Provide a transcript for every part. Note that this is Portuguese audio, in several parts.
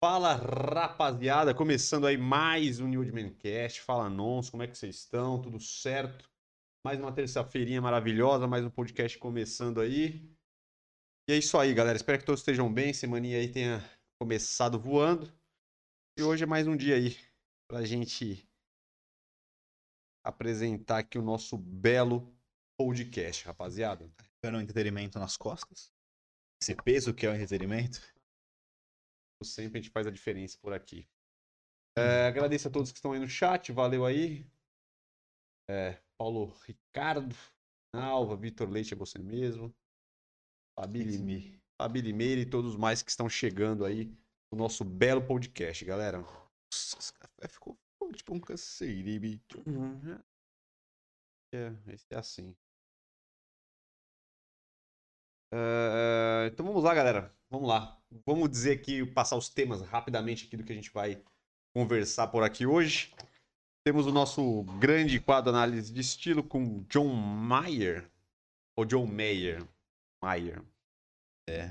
Fala rapaziada, começando aí mais um New Cast. Fala nons, como é que vocês estão? Tudo certo? Mais uma terça-feirinha maravilhosa, mais um podcast começando aí. E é isso aí, galera. Espero que todos estejam bem. Semaninha aí tenha começado voando. E hoje é mais um dia aí pra gente apresentar aqui o nosso belo podcast, rapaziada. Um entretenimento nas costas. Esse peso que é o entretenimento. Sempre a gente faz a diferença por aqui. É, agradeço a todos que estão aí no chat, valeu aí. É, Paulo Ricardo, Alva, Vitor Leite, é você mesmo. Fabi, Lime, Fabi Limeira e todos mais que estão chegando aí no nosso belo podcast, galera. Nossa, esse café ficou tipo um caceiribe. É, esse é assim. Uh, então vamos lá, galera. Vamos lá. Vamos dizer aqui, passar os temas rapidamente aqui do que a gente vai conversar por aqui hoje. Temos o nosso grande quadro análise de estilo com John Mayer. Ou John Mayer. Mayer. É.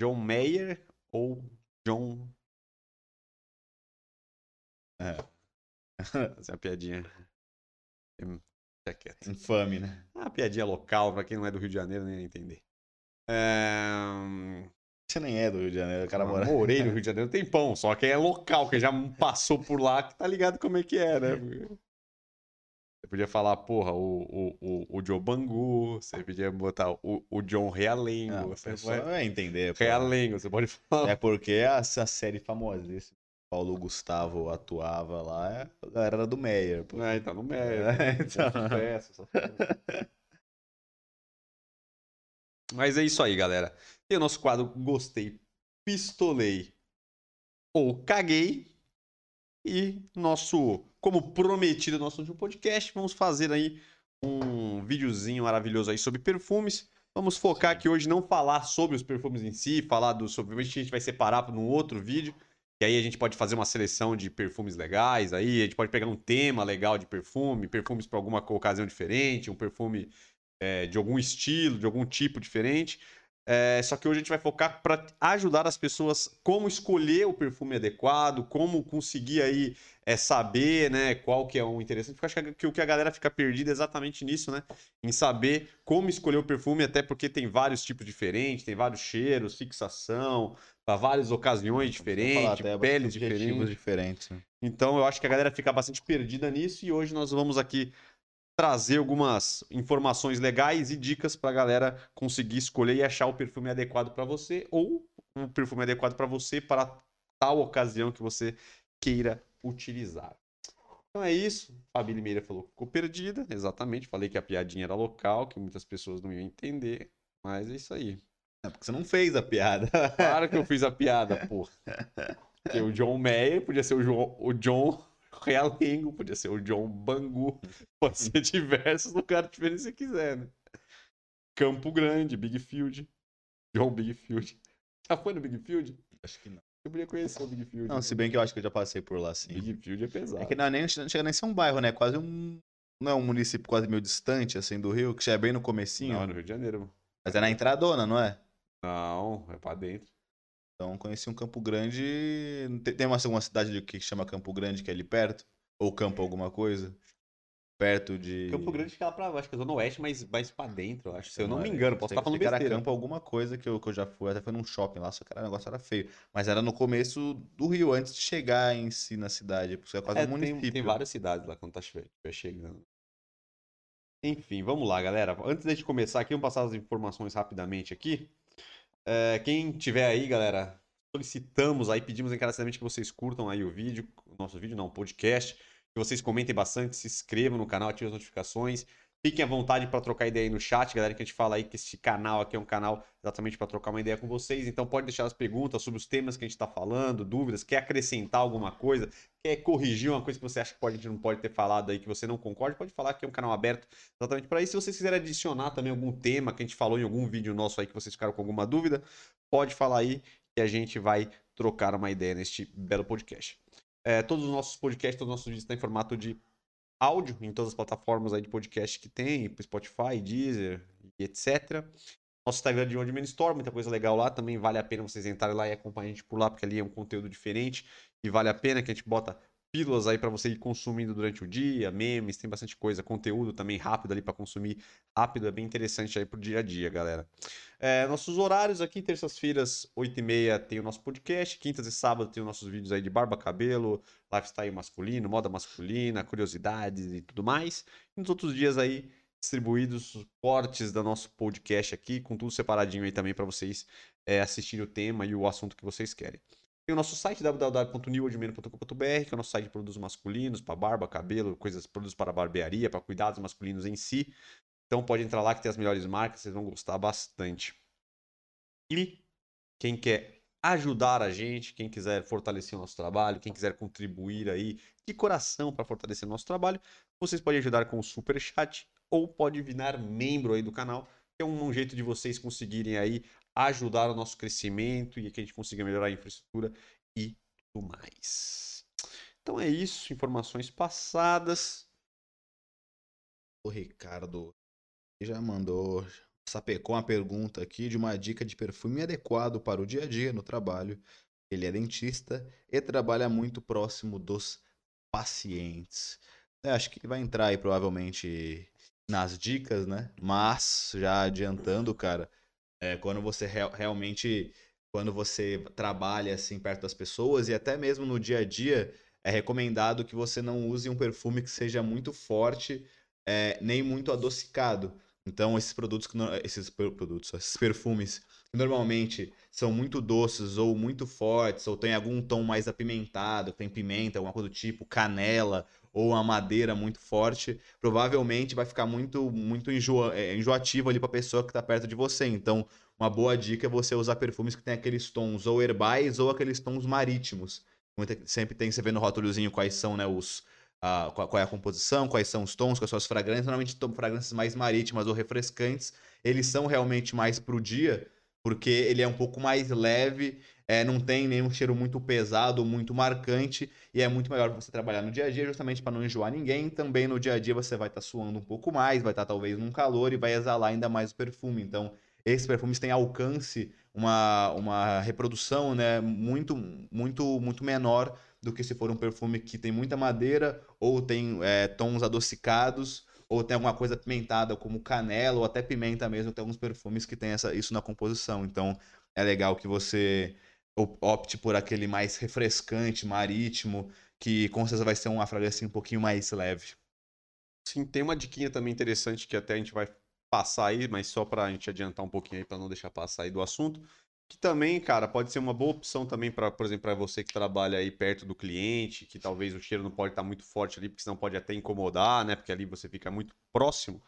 John Mayer ou John. É. Essa é a piadinha. Quieto. Infame, né? Ah, piadinha local, pra quem não é do Rio de Janeiro nem ia entender. É... Você nem é do Rio de Janeiro, o cara Eu mora. morei no Rio de Janeiro tem pão, só que é local, que já passou por lá, que tá ligado como é que é, né? Você podia falar, porra, o, o, o, o Joe Bangu, você podia botar o, o John Realengo, Não, você pessoal vai... entender. pô. Realengo, você pode falar. É porque essa série famosíssima. Paulo Gustavo atuava lá, é- a galera era do Meyer. Pô. É, então no meio. É, então. Sucesso, sucesso. Mas é isso aí, galera. Tem o nosso quadro Gostei, Pistolei ou Caguei. E nosso, como prometido no nosso último podcast, vamos fazer aí um videozinho maravilhoso aí sobre perfumes. Vamos focar aqui hoje não falar sobre os perfumes em si, falar do sobre, a gente vai separar num outro vídeo. E aí a gente pode fazer uma seleção de perfumes legais, aí a gente pode pegar um tema legal de perfume, perfumes para alguma ocasião diferente, um perfume é, de algum estilo, de algum tipo diferente. É, só que hoje a gente vai focar para ajudar as pessoas como escolher o perfume adequado, como conseguir aí é, saber, né, qual que é um interessante. Porque eu acho que o que a galera fica perdida é exatamente nisso, né? Em saber como escolher o perfume, até porque tem vários tipos diferentes, tem vários cheiros, fixação, para várias ocasiões falar diferentes, até peles diferentes. diferentes. né? Então eu acho que a galera fica bastante perdida nisso e hoje nós vamos aqui trazer algumas informações legais e dicas para a galera conseguir escolher e achar o perfume adequado para você ou o perfume adequado para você para tal ocasião que você queira utilizar. Então é isso. Fabi Limeira falou que ficou perdida, exatamente. Falei que a piadinha era local, que muitas pessoas não iam entender, mas é isso aí. É porque você não fez a piada. Claro que eu fiz a piada, pô. Porque o John Mayer podia ser o, João, o John Realengo, podia ser o John Bangu, pode ser diversos lugares diferentes se quiser, né? Campo Grande, Big Field. John Big Field. Já foi no Big Field? Acho que não. Eu podia conhecer o Big Field. Não, se bem que eu acho que eu já passei por lá, sim. Big Field é pesado. É que não, é nem, não chega nem a ser um bairro, né? É Quase um. Não é um município quase meio distante, assim, do Rio, que já é bem no comecinho. Não, é no Rio de Janeiro. Mas é na entradona, não é? Não, é pra dentro. Então conheci um Campo Grande. Tem, tem uma segunda cidade de- que chama Campo Grande, que é ali perto? Ou Campo alguma coisa? Perto de. Campo Grande fica lá pra, acho que é Zona Oeste, mas mais pra dentro, eu acho. Se eu não me engano, posso estar falando que era besteira. Campo alguma coisa que eu, que eu já fui, até foi num shopping lá, só que era, o negócio era feio. Mas era no começo do Rio, antes de chegar em si na cidade, porque é quase É, um tem, município. tem várias cidades lá quando tá chegando. Enfim, vamos lá, galera. Antes da gente começar aqui, vamos passar as informações rapidamente aqui. É, quem tiver aí, galera, solicitamos aí, pedimos encarecidamente que vocês curtam aí o vídeo, o nosso vídeo não, o podcast, que vocês comentem bastante, se inscrevam no canal, ativem as notificações. Fiquem à vontade para trocar ideia aí no chat, galera, que a gente fala aí que esse canal aqui é um canal exatamente para trocar uma ideia com vocês. Então pode deixar as perguntas sobre os temas que a gente está falando, dúvidas, quer acrescentar alguma coisa, quer corrigir uma coisa que você acha que pode, a gente não pode ter falado aí, que você não concorda, pode falar que é um canal aberto exatamente para isso. Se vocês quiserem adicionar também algum tema que a gente falou em algum vídeo nosso aí que vocês ficaram com alguma dúvida, pode falar aí que a gente vai trocar uma ideia neste belo podcast. É, todos os nossos podcasts, todos os nossos vídeos estão em formato de áudio em todas as plataformas aí de podcast que tem, Spotify, Deezer e etc. Nosso Instagram de Onde Menos Store, muita coisa legal lá. Também vale a pena vocês entrarem lá e acompanhar a gente por lá, porque ali é um conteúdo diferente e vale a pena que a gente bota pílulas aí para você ir consumindo durante o dia, memes, tem bastante coisa, conteúdo também rápido ali para consumir rápido, é bem interessante aí pro dia a dia, galera. É, nossos horários aqui, terças-feiras, 8h30 tem o nosso podcast, quintas e sábados tem os nossos vídeos aí de barba, cabelo, lifestyle masculino, moda masculina, curiosidades e tudo mais. E nos outros dias aí, distribuídos cortes do nosso podcast aqui, com tudo separadinho aí também para vocês é, assistirem o tema e o assunto que vocês querem. Tem o nosso site www.newordmeno.com.br, que é o nosso site de produtos masculinos, para barba, cabelo, coisas, produtos para barbearia, para cuidados masculinos em si. Então pode entrar lá que tem as melhores marcas, vocês vão gostar bastante. E quem quer ajudar a gente, quem quiser fortalecer o nosso trabalho, quem quiser contribuir aí de coração para fortalecer o nosso trabalho, vocês podem ajudar com o super chat ou pode virar membro aí do canal, que é um jeito de vocês conseguirem aí ajudar o nosso crescimento e que a gente consiga melhorar a infraestrutura e tudo mais. Então é isso, informações passadas. O Ricardo já mandou, sapecou uma pergunta aqui de uma dica de perfume adequado para o dia a dia no trabalho. Ele é dentista e trabalha muito próximo dos pacientes. Eu acho que vai entrar aí provavelmente nas dicas, né? Mas já adiantando, cara, é, quando você re realmente, quando você trabalha assim perto das pessoas e até mesmo no dia a dia, é recomendado que você não use um perfume que seja muito forte, é, nem muito adocicado. Então, esses produtos, que, esses produtos, esses perfumes que normalmente são muito doces ou muito fortes, ou tem algum tom mais apimentado, tem pimenta, alguma coisa do tipo, canela ou uma madeira muito forte, provavelmente vai ficar muito muito enjoa, é, enjoativo ali para a pessoa que está perto de você. Então, uma boa dica é você usar perfumes que tem aqueles tons ou herbais ou aqueles tons marítimos. sempre tem, você vê no rótulozinho quais são né, os, qual é a composição, quais são os tons, quais são as fragrâncias. Normalmente fragrâncias mais marítimas ou refrescantes, eles são realmente mais pro dia, porque ele é um pouco mais leve, é, não tem nenhum cheiro muito pesado, muito marcante, e é muito melhor você trabalhar no dia a dia, justamente para não enjoar ninguém. Também no dia a dia você vai estar tá suando um pouco mais, vai estar tá, talvez num calor e vai exalar ainda mais o perfume. Então, esses perfumes têm alcance, uma, uma reprodução né, muito, muito, muito menor do que se for um perfume que tem muita madeira ou tem é, tons adocicados ou tem alguma coisa pimentada como canela ou até pimenta mesmo. Tem alguns perfumes que tem essa, isso na composição. Então é legal que você opte por aquele mais refrescante, marítimo, que com certeza vai ser uma fragrância um pouquinho mais leve. Sim, tem uma diquinha também interessante que até a gente vai passar aí, mas só para a gente adiantar um pouquinho aí para não deixar passar aí do assunto, que também, cara, pode ser uma boa opção também para, por exemplo, para você que trabalha aí perto do cliente, que talvez o cheiro não pode estar tá muito forte ali, porque senão pode até incomodar, né? Porque ali você fica muito próximo.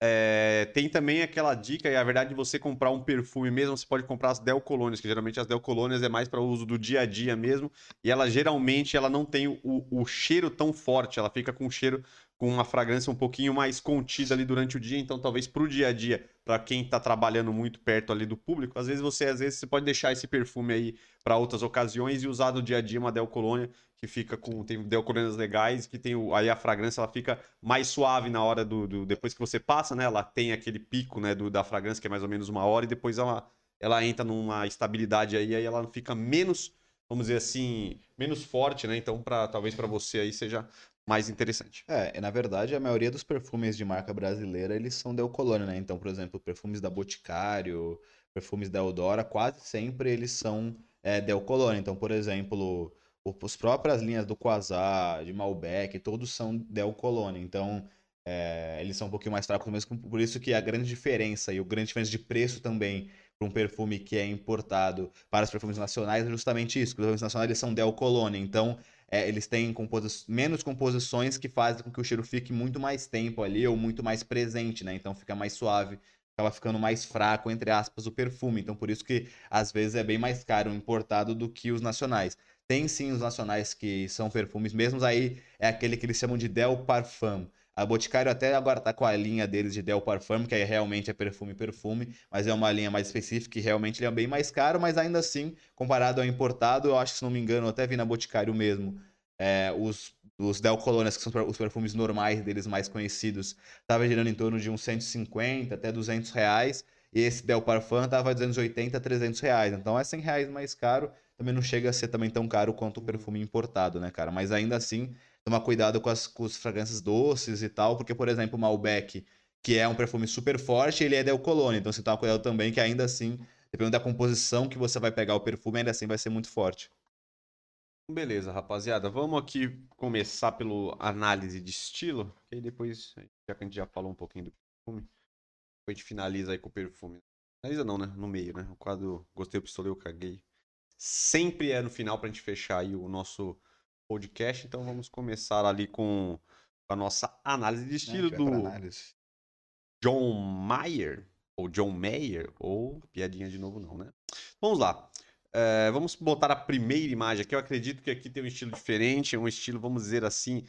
É, tem também aquela dica, e a verdade de você comprar um perfume mesmo, você pode comprar as Del Colônias, que geralmente as Del Colônias é mais para uso do dia a dia mesmo, e ela geralmente ela não tem o, o cheiro tão forte, ela fica com um cheiro com uma fragrância um pouquinho mais contida ali durante o dia, então talvez para o dia a dia, para quem está trabalhando muito perto ali do público, às vezes você às vezes você pode deixar esse perfume aí para outras ocasiões e usar no dia a dia uma Del Colônia que fica com tem Del Colônias legais, que tem o, aí a fragrância ela fica mais suave na hora do, do, depois que você passa, né? Ela tem aquele pico, né, do, da fragrância que é mais ou menos uma hora e depois ela ela entra numa estabilidade aí, aí ela fica menos vamos dizer assim, menos forte, né? Então, para talvez para você aí seja mais interessante. É, na verdade, a maioria dos perfumes de marca brasileira, eles são Del Colônia, né? Então, por exemplo, perfumes da Boticário, perfumes da Eudora, quase sempre eles são é, Del Colônia. Então, por exemplo, as próprias linhas do Quasar, de Malbec, todos são Del Colônia. Então, é, eles são um pouquinho mais fracos mesmo, por isso que a grande diferença e o grande diferença de preço também para um perfume que é importado para os perfumes nacionais é justamente isso, que os perfumes nacionais eles são Del Colônia. Então, é, eles têm composi menos composições que fazem com que o cheiro fique muito mais tempo ali ou muito mais presente, né? Então fica mais suave, acaba ficando mais fraco, entre aspas, o perfume. Então por isso que às vezes é bem mais caro o importado do que os nacionais. Tem sim os nacionais que são perfumes, mesmo aí é aquele que eles chamam de Del Parfum. A Boticário até agora tá com a linha deles de Del Parfum, que aí realmente é perfume perfume, mas é uma linha mais específica e realmente ele é bem mais caro, mas ainda assim, comparado ao importado, eu acho que se não me engano, eu até vi na Boticário mesmo, é, os, os Del Colônias, que são os perfumes normais deles mais conhecidos, tava girando em torno de uns 150 até 200 reais, E esse Del Parfum tava 280 a 300 reais. Então é 100 reais mais caro. Também não chega a ser também tão caro quanto o perfume importado, né, cara? Mas ainda assim, tomar cuidado com as, com as fragrâncias doces e tal. Porque, por exemplo, o Malbec, que é um perfume super forte, ele é Del Cologne. Então você toma cuidado também que ainda assim, dependendo da composição que você vai pegar o perfume, ainda assim vai ser muito forte. Beleza, rapaziada. Vamos aqui começar pelo análise de estilo. E aí depois, já que a gente já falou um pouquinho do perfume, a gente finaliza aí com o perfume. Finaliza não, né? No meio, né? O quadro Gostei, pistolei, eu caguei. Sempre é no final pra gente fechar aí o nosso podcast. Então vamos começar ali com a nossa análise de estilo É, do análise. John Mayer. Ou John Mayer. Ou piadinha de novo não, né? Vamos lá. É, vamos botar a primeira imagem aqui. Eu acredito que aqui tem um estilo diferente, um estilo, vamos dizer assim,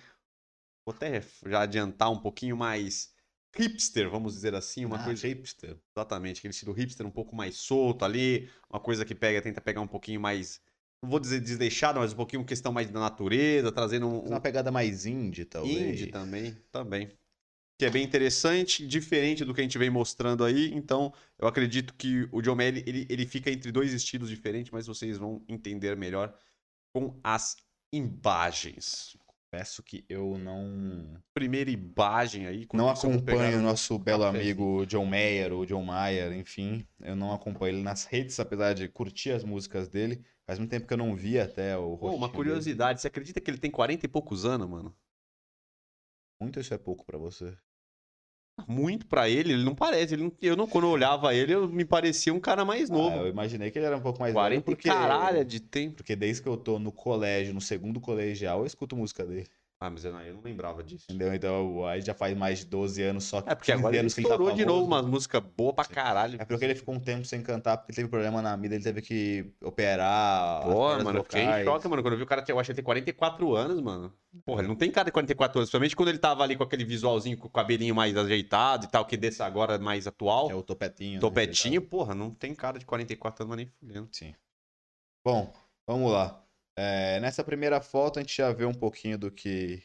vou até já adiantar um pouquinho mais hipster, vamos dizer assim, uma Ah, coisa hipster. exatamente, aquele estilo hipster um pouco mais solto ali, uma coisa que pega, tenta pegar um pouquinho mais, não vou dizer desleixado, mas um pouquinho questão mais da natureza, trazendo um, Uma pegada mais indie, talvez. Indie também, também. Que é bem interessante, diferente do que a gente vem mostrando aí. Então, eu acredito que o John Mayer, ele, ele fica entre dois estilos diferentes, mas vocês vão entender melhor com as imagens. Peço que eu não Primeira imagem aí. não acompanho o nosso belo amigo John Mayer ou John Mayer, enfim, eu não acompanho ele nas redes, apesar de curtir as músicas dele. Faz muito tempo que eu não vi até o Pô, uma rostinho dele. curiosidade, você acredita que ele tem 40 e poucos anos, mano? Muito isso é pouco pra você. Muito pra ele, ele não parece. Ele não- eu não, quando eu olhava ele, eu me parecia um cara mais Ah, novo. eu imaginei que ele era um pouco mais 40 velho e porque caralho de tempo. porque desde que eu tô no colégio, no segundo colegial, eu escuto música dele. Ah, mas eu não, eu não lembrava disso. Entendeu? Então, aí já faz mais de 12 anos só que É, porque 15 agora ele tá estourou de famoso. novo umas músicas boas pra caralho. É porque ele ficou um tempo sem cantar, porque teve problema na vida, ele teve que operar. Pô, mano, eu fiquei em choque, mano. Quando eu vi o cara, eu acho que ele tem 44 anos, mano. Porra, ele não tem cara de 44 anos. Principalmente quando ele tava ali com aquele visualzinho, com o cabelinho mais ajeitado e tal, que desse agora mais atual. É o topetinho. né, Topetinho, porra, não tem cara de 44 anos, mas nem fudendo. Sim. Bom, vamos lá. É, nessa primeira foto a gente já vê um pouquinho do que,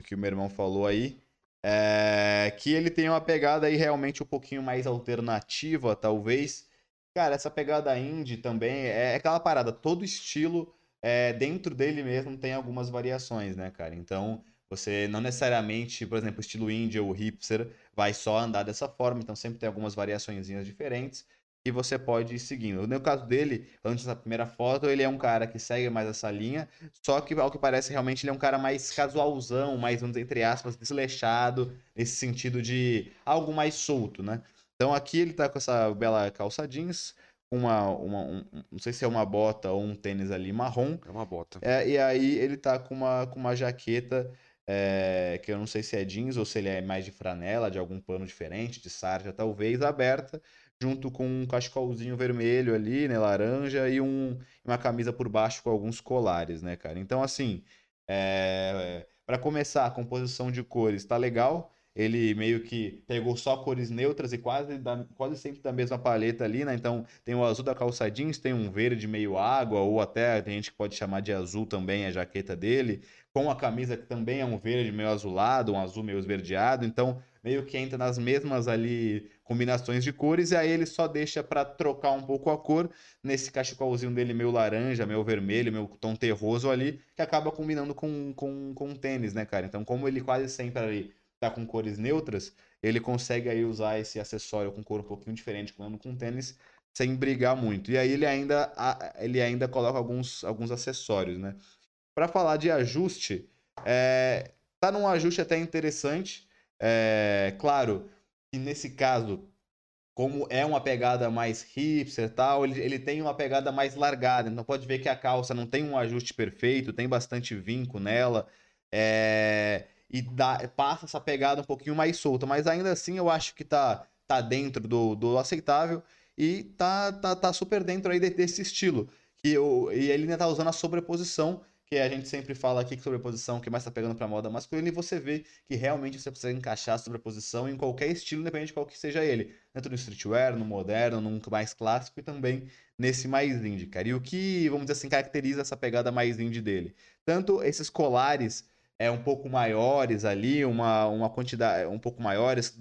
do que o meu irmão falou aí. É, que ele tem uma pegada aí realmente um pouquinho mais alternativa, talvez. Cara, essa pegada indie também é aquela parada, todo estilo é, dentro dele mesmo tem algumas variações, né, cara? Então, você não necessariamente, por exemplo, estilo indie ou hipster vai só andar dessa forma, então sempre tem algumas variaçõezinhas diferentes e você pode ir seguindo. No caso dele, antes da primeira foto, ele é um cara que segue mais essa linha, só que ao que parece realmente ele é um cara mais casualzão, mais, vamos dizer, entre aspas, desleixado, nesse sentido de algo mais solto, né? Então aqui ele tá com essa bela calça jeans, uma, uma um- não sei se é uma bota ou um tênis ali marrom, É uma bota. é, e aí ele tá com uma, com uma jaqueta é, que eu não sei se é jeans ou se ele é mais de franela, de algum pano diferente, de sarja talvez, aberta, junto com um cachecolzinho vermelho ali, né, laranja, e um, uma camisa por baixo com alguns colares, né, cara? Então, assim, é, para começar, a composição de cores tá legal. Ele meio que pegou só cores neutras e quase, da, quase sempre da mesma paleta ali, né? Então tem o azul da calça jeans, tem um verde meio água, ou até tem gente que pode chamar de azul também a jaqueta dele, com a camisa que também é um verde meio azulado, um azul meio esverdeado. Então meio que entra nas mesmas ali combinações de cores, e aí ele só deixa para trocar um pouco a cor nesse cachecolzinho dele meio laranja, meio vermelho, meio tom terroso ali, que acaba combinando com, com, com o tênis, né, cara? Então, como ele quase sempre ali tá com cores neutras, ele consegue aí usar esse acessório com cor um pouquinho diferente, quando com tênis, sem brigar muito. E aí ele ainda, ele ainda coloca alguns, alguns acessórios, né? Para falar de ajuste, é, tá num ajuste até interessante. É, claro nesse caso, como é uma pegada mais hipster e tal, ele, ele tem uma pegada mais largada. Então pode ver que a calça não tem um ajuste perfeito, tem bastante vinco nela. É, e dá, passa essa pegada um pouquinho mais solta. Mas ainda assim eu acho que tá, tá dentro do, do aceitável e tá, tá, tá super dentro aí de- desse estilo. Que eu, e ele ainda tá usando a sobreposição, que a gente sempre fala aqui que sobreposição que mais tá pegando pra moda masculina, e você vê que realmente você precisa encaixar a sobreposição em qualquer estilo, independente de qual que seja ele. Tanto no streetwear, no moderno, num mais clássico e também nesse mais indie, cara. E o que, vamos dizer assim, caracteriza essa pegada mais indie dele? Tanto esses colares é, um pouco maiores ali, uma, uma quantidade um pouco maiores,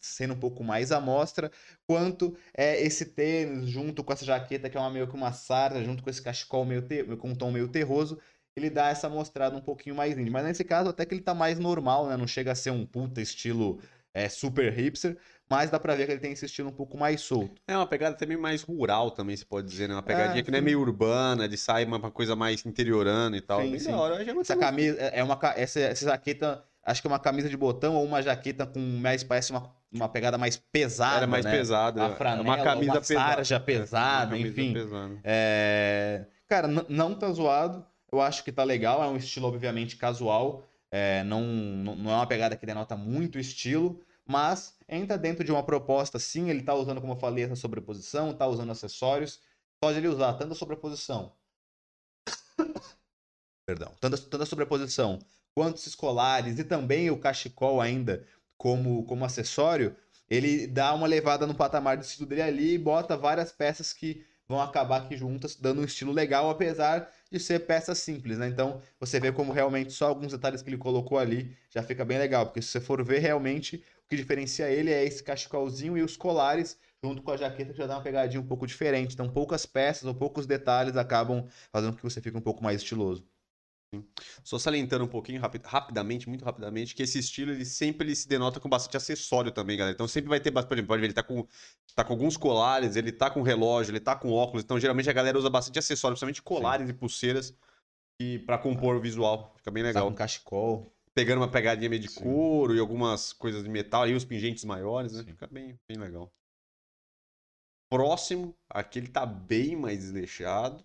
sendo um pouco mais amostra, quanto é esse tênis junto com essa jaqueta que é uma, meio que uma sarda, junto com esse cachecol meio ter, com um tom meio terroso, ele dá essa mostrada um pouquinho mais indie. Mas nesse caso até que ele tá mais normal, né? Não chega a ser um puta estilo é, super hipster, mas dá pra ver que ele tem esse estilo um pouco mais solto. É uma pegada também mais rural, também se pode dizer, né? Uma pegadinha é, que não é meio urbana, de sair uma coisa mais interiorana e tal. Sim, sim. Hora, essa camisa, é uma, essa, essa jaqueta, acho que é uma camisa de botão ou uma jaqueta com mais, parece uma, uma pegada mais pesada, Era mais né? pesada. Uma franela, uma camisa uma sarja pesada, uma enfim. Pesada. É... Cara, não tá zoado, eu acho que tá legal, é um estilo obviamente casual, é, não, não é uma pegada que denota muito estilo, mas entra dentro de uma proposta, sim, ele está usando, como eu falei, essa sobreposição, está usando acessórios, pode ele usar tanto a sobreposição, perdão, tanto, tanto a sobreposição quanto os escolares e também o cachecol ainda como, como acessório, ele dá uma levada no patamar do estilo dele ali e bota várias peças que vão acabar aqui juntas, dando um estilo legal, apesar de ser peças simples, né? Então, você vê como realmente só alguns detalhes que ele colocou ali já fica bem legal, porque se você for ver realmente o que diferencia ele é esse cachecolzinho e os colares, junto com a jaqueta, que já dá uma pegadinha um pouco diferente. Então, poucas peças ou poucos detalhes acabam fazendo com que você fique um pouco mais estiloso. Só salientando um pouquinho rapidamente, muito rapidamente, que esse estilo ele sempre ele se denota com bastante acessório também, galera. Então sempre vai ter, por exemplo, pode ver, ele tá com, tá com alguns colares, ele tá com relógio, ele tá com óculos. Então geralmente a galera usa bastante acessório, principalmente colares Sim. e pulseiras, e para compor o visual. Fica bem legal. Tá um cachecol pegando uma pegadinha meio de Sim. couro e algumas coisas de metal, e os pingentes maiores, né? Sim. Fica bem, bem legal. Próximo, aqui ele tá bem mais desleixado,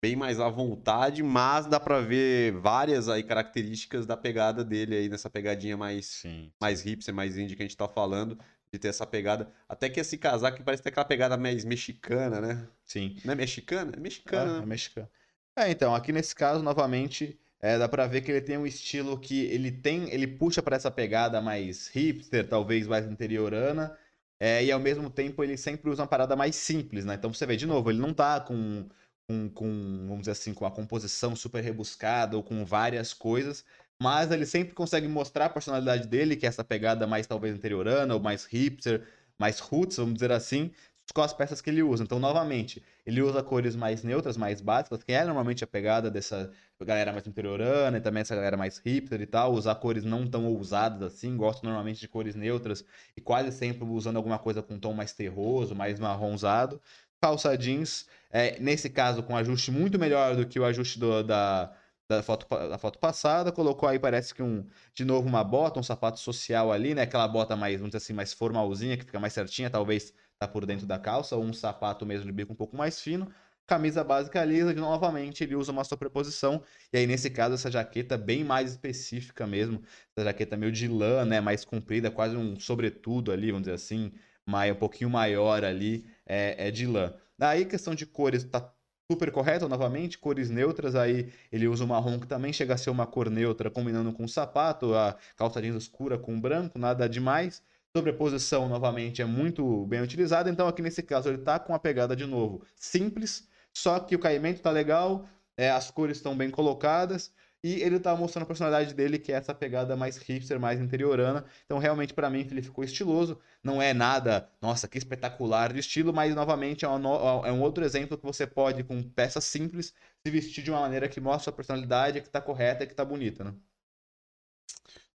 bem mais à vontade, mas dá pra ver várias aí características da pegada dele aí, nessa pegadinha mais, Sim. mais hipster, mais indie que a gente tá falando, de ter essa pegada. Até que esse casaco parece ter aquela pegada mais mexicana, né? Sim. Não é mexicana? É mexicana. É, é mexicana. É, então, aqui nesse caso, novamente, é, dá pra ver que ele tem um estilo que ele tem, ele puxa para essa pegada mais hipster, talvez mais interiorana, é, e ao mesmo tempo ele sempre usa uma parada mais simples, né? Então você vê, de novo, ele não tá com, com, com vamos dizer assim, com a composição super rebuscada ou com várias coisas, mas ele sempre consegue mostrar a personalidade dele, que é essa pegada mais talvez interiorana ou mais hipster, mais roots, vamos dizer assim, com as peças que ele usa. Então, novamente, ele usa cores mais neutras, mais básicas, que é normalmente a pegada dessa galera mais interiorana e também essa galera mais hipster e tal, usar cores não tão ousadas assim, gosto normalmente de cores neutras e quase sempre usando alguma coisa com um tom mais terroso, mais marronzado. Calça jeans, é, nesse caso com ajuste muito melhor do que o ajuste do, da, da foto, da foto passada, colocou aí, parece que um, de novo uma bota, um sapato social ali, né? Aquela bota mais, vamos dizer assim, mais formalzinha, que fica mais certinha, talvez tá por dentro da calça, ou um sapato mesmo de bico um pouco mais fino. Camisa básica lisa, e novamente ele usa uma sobreposição. E aí, nesse caso, essa jaqueta bem mais específica mesmo. Essa jaqueta meio de lã, né? Mais comprida, quase um sobretudo ali, vamos dizer assim. Mais, um pouquinho maior ali, é, é de lã. Daí, questão de cores, tá super correto, novamente, cores neutras, aí ele usa o marrom que também chega a ser uma cor neutra, combinando com o sapato, a calça jeans escura com branco, nada demais. Sobreposição, novamente, é muito bem utilizada, então aqui nesse caso ele está com a pegada de novo simples, só que o caimento está legal, é, as cores estão bem colocadas, e ele está mostrando a personalidade dele, que é essa pegada mais hipster, mais interiorana. Então, realmente, para mim, ele ficou estiloso. Não é nada, nossa, que espetacular de estilo, mas, novamente, é um, é um outro exemplo que você pode, com peças simples, se vestir de uma maneira que mostra a personalidade, que está correta e que está bonita, né?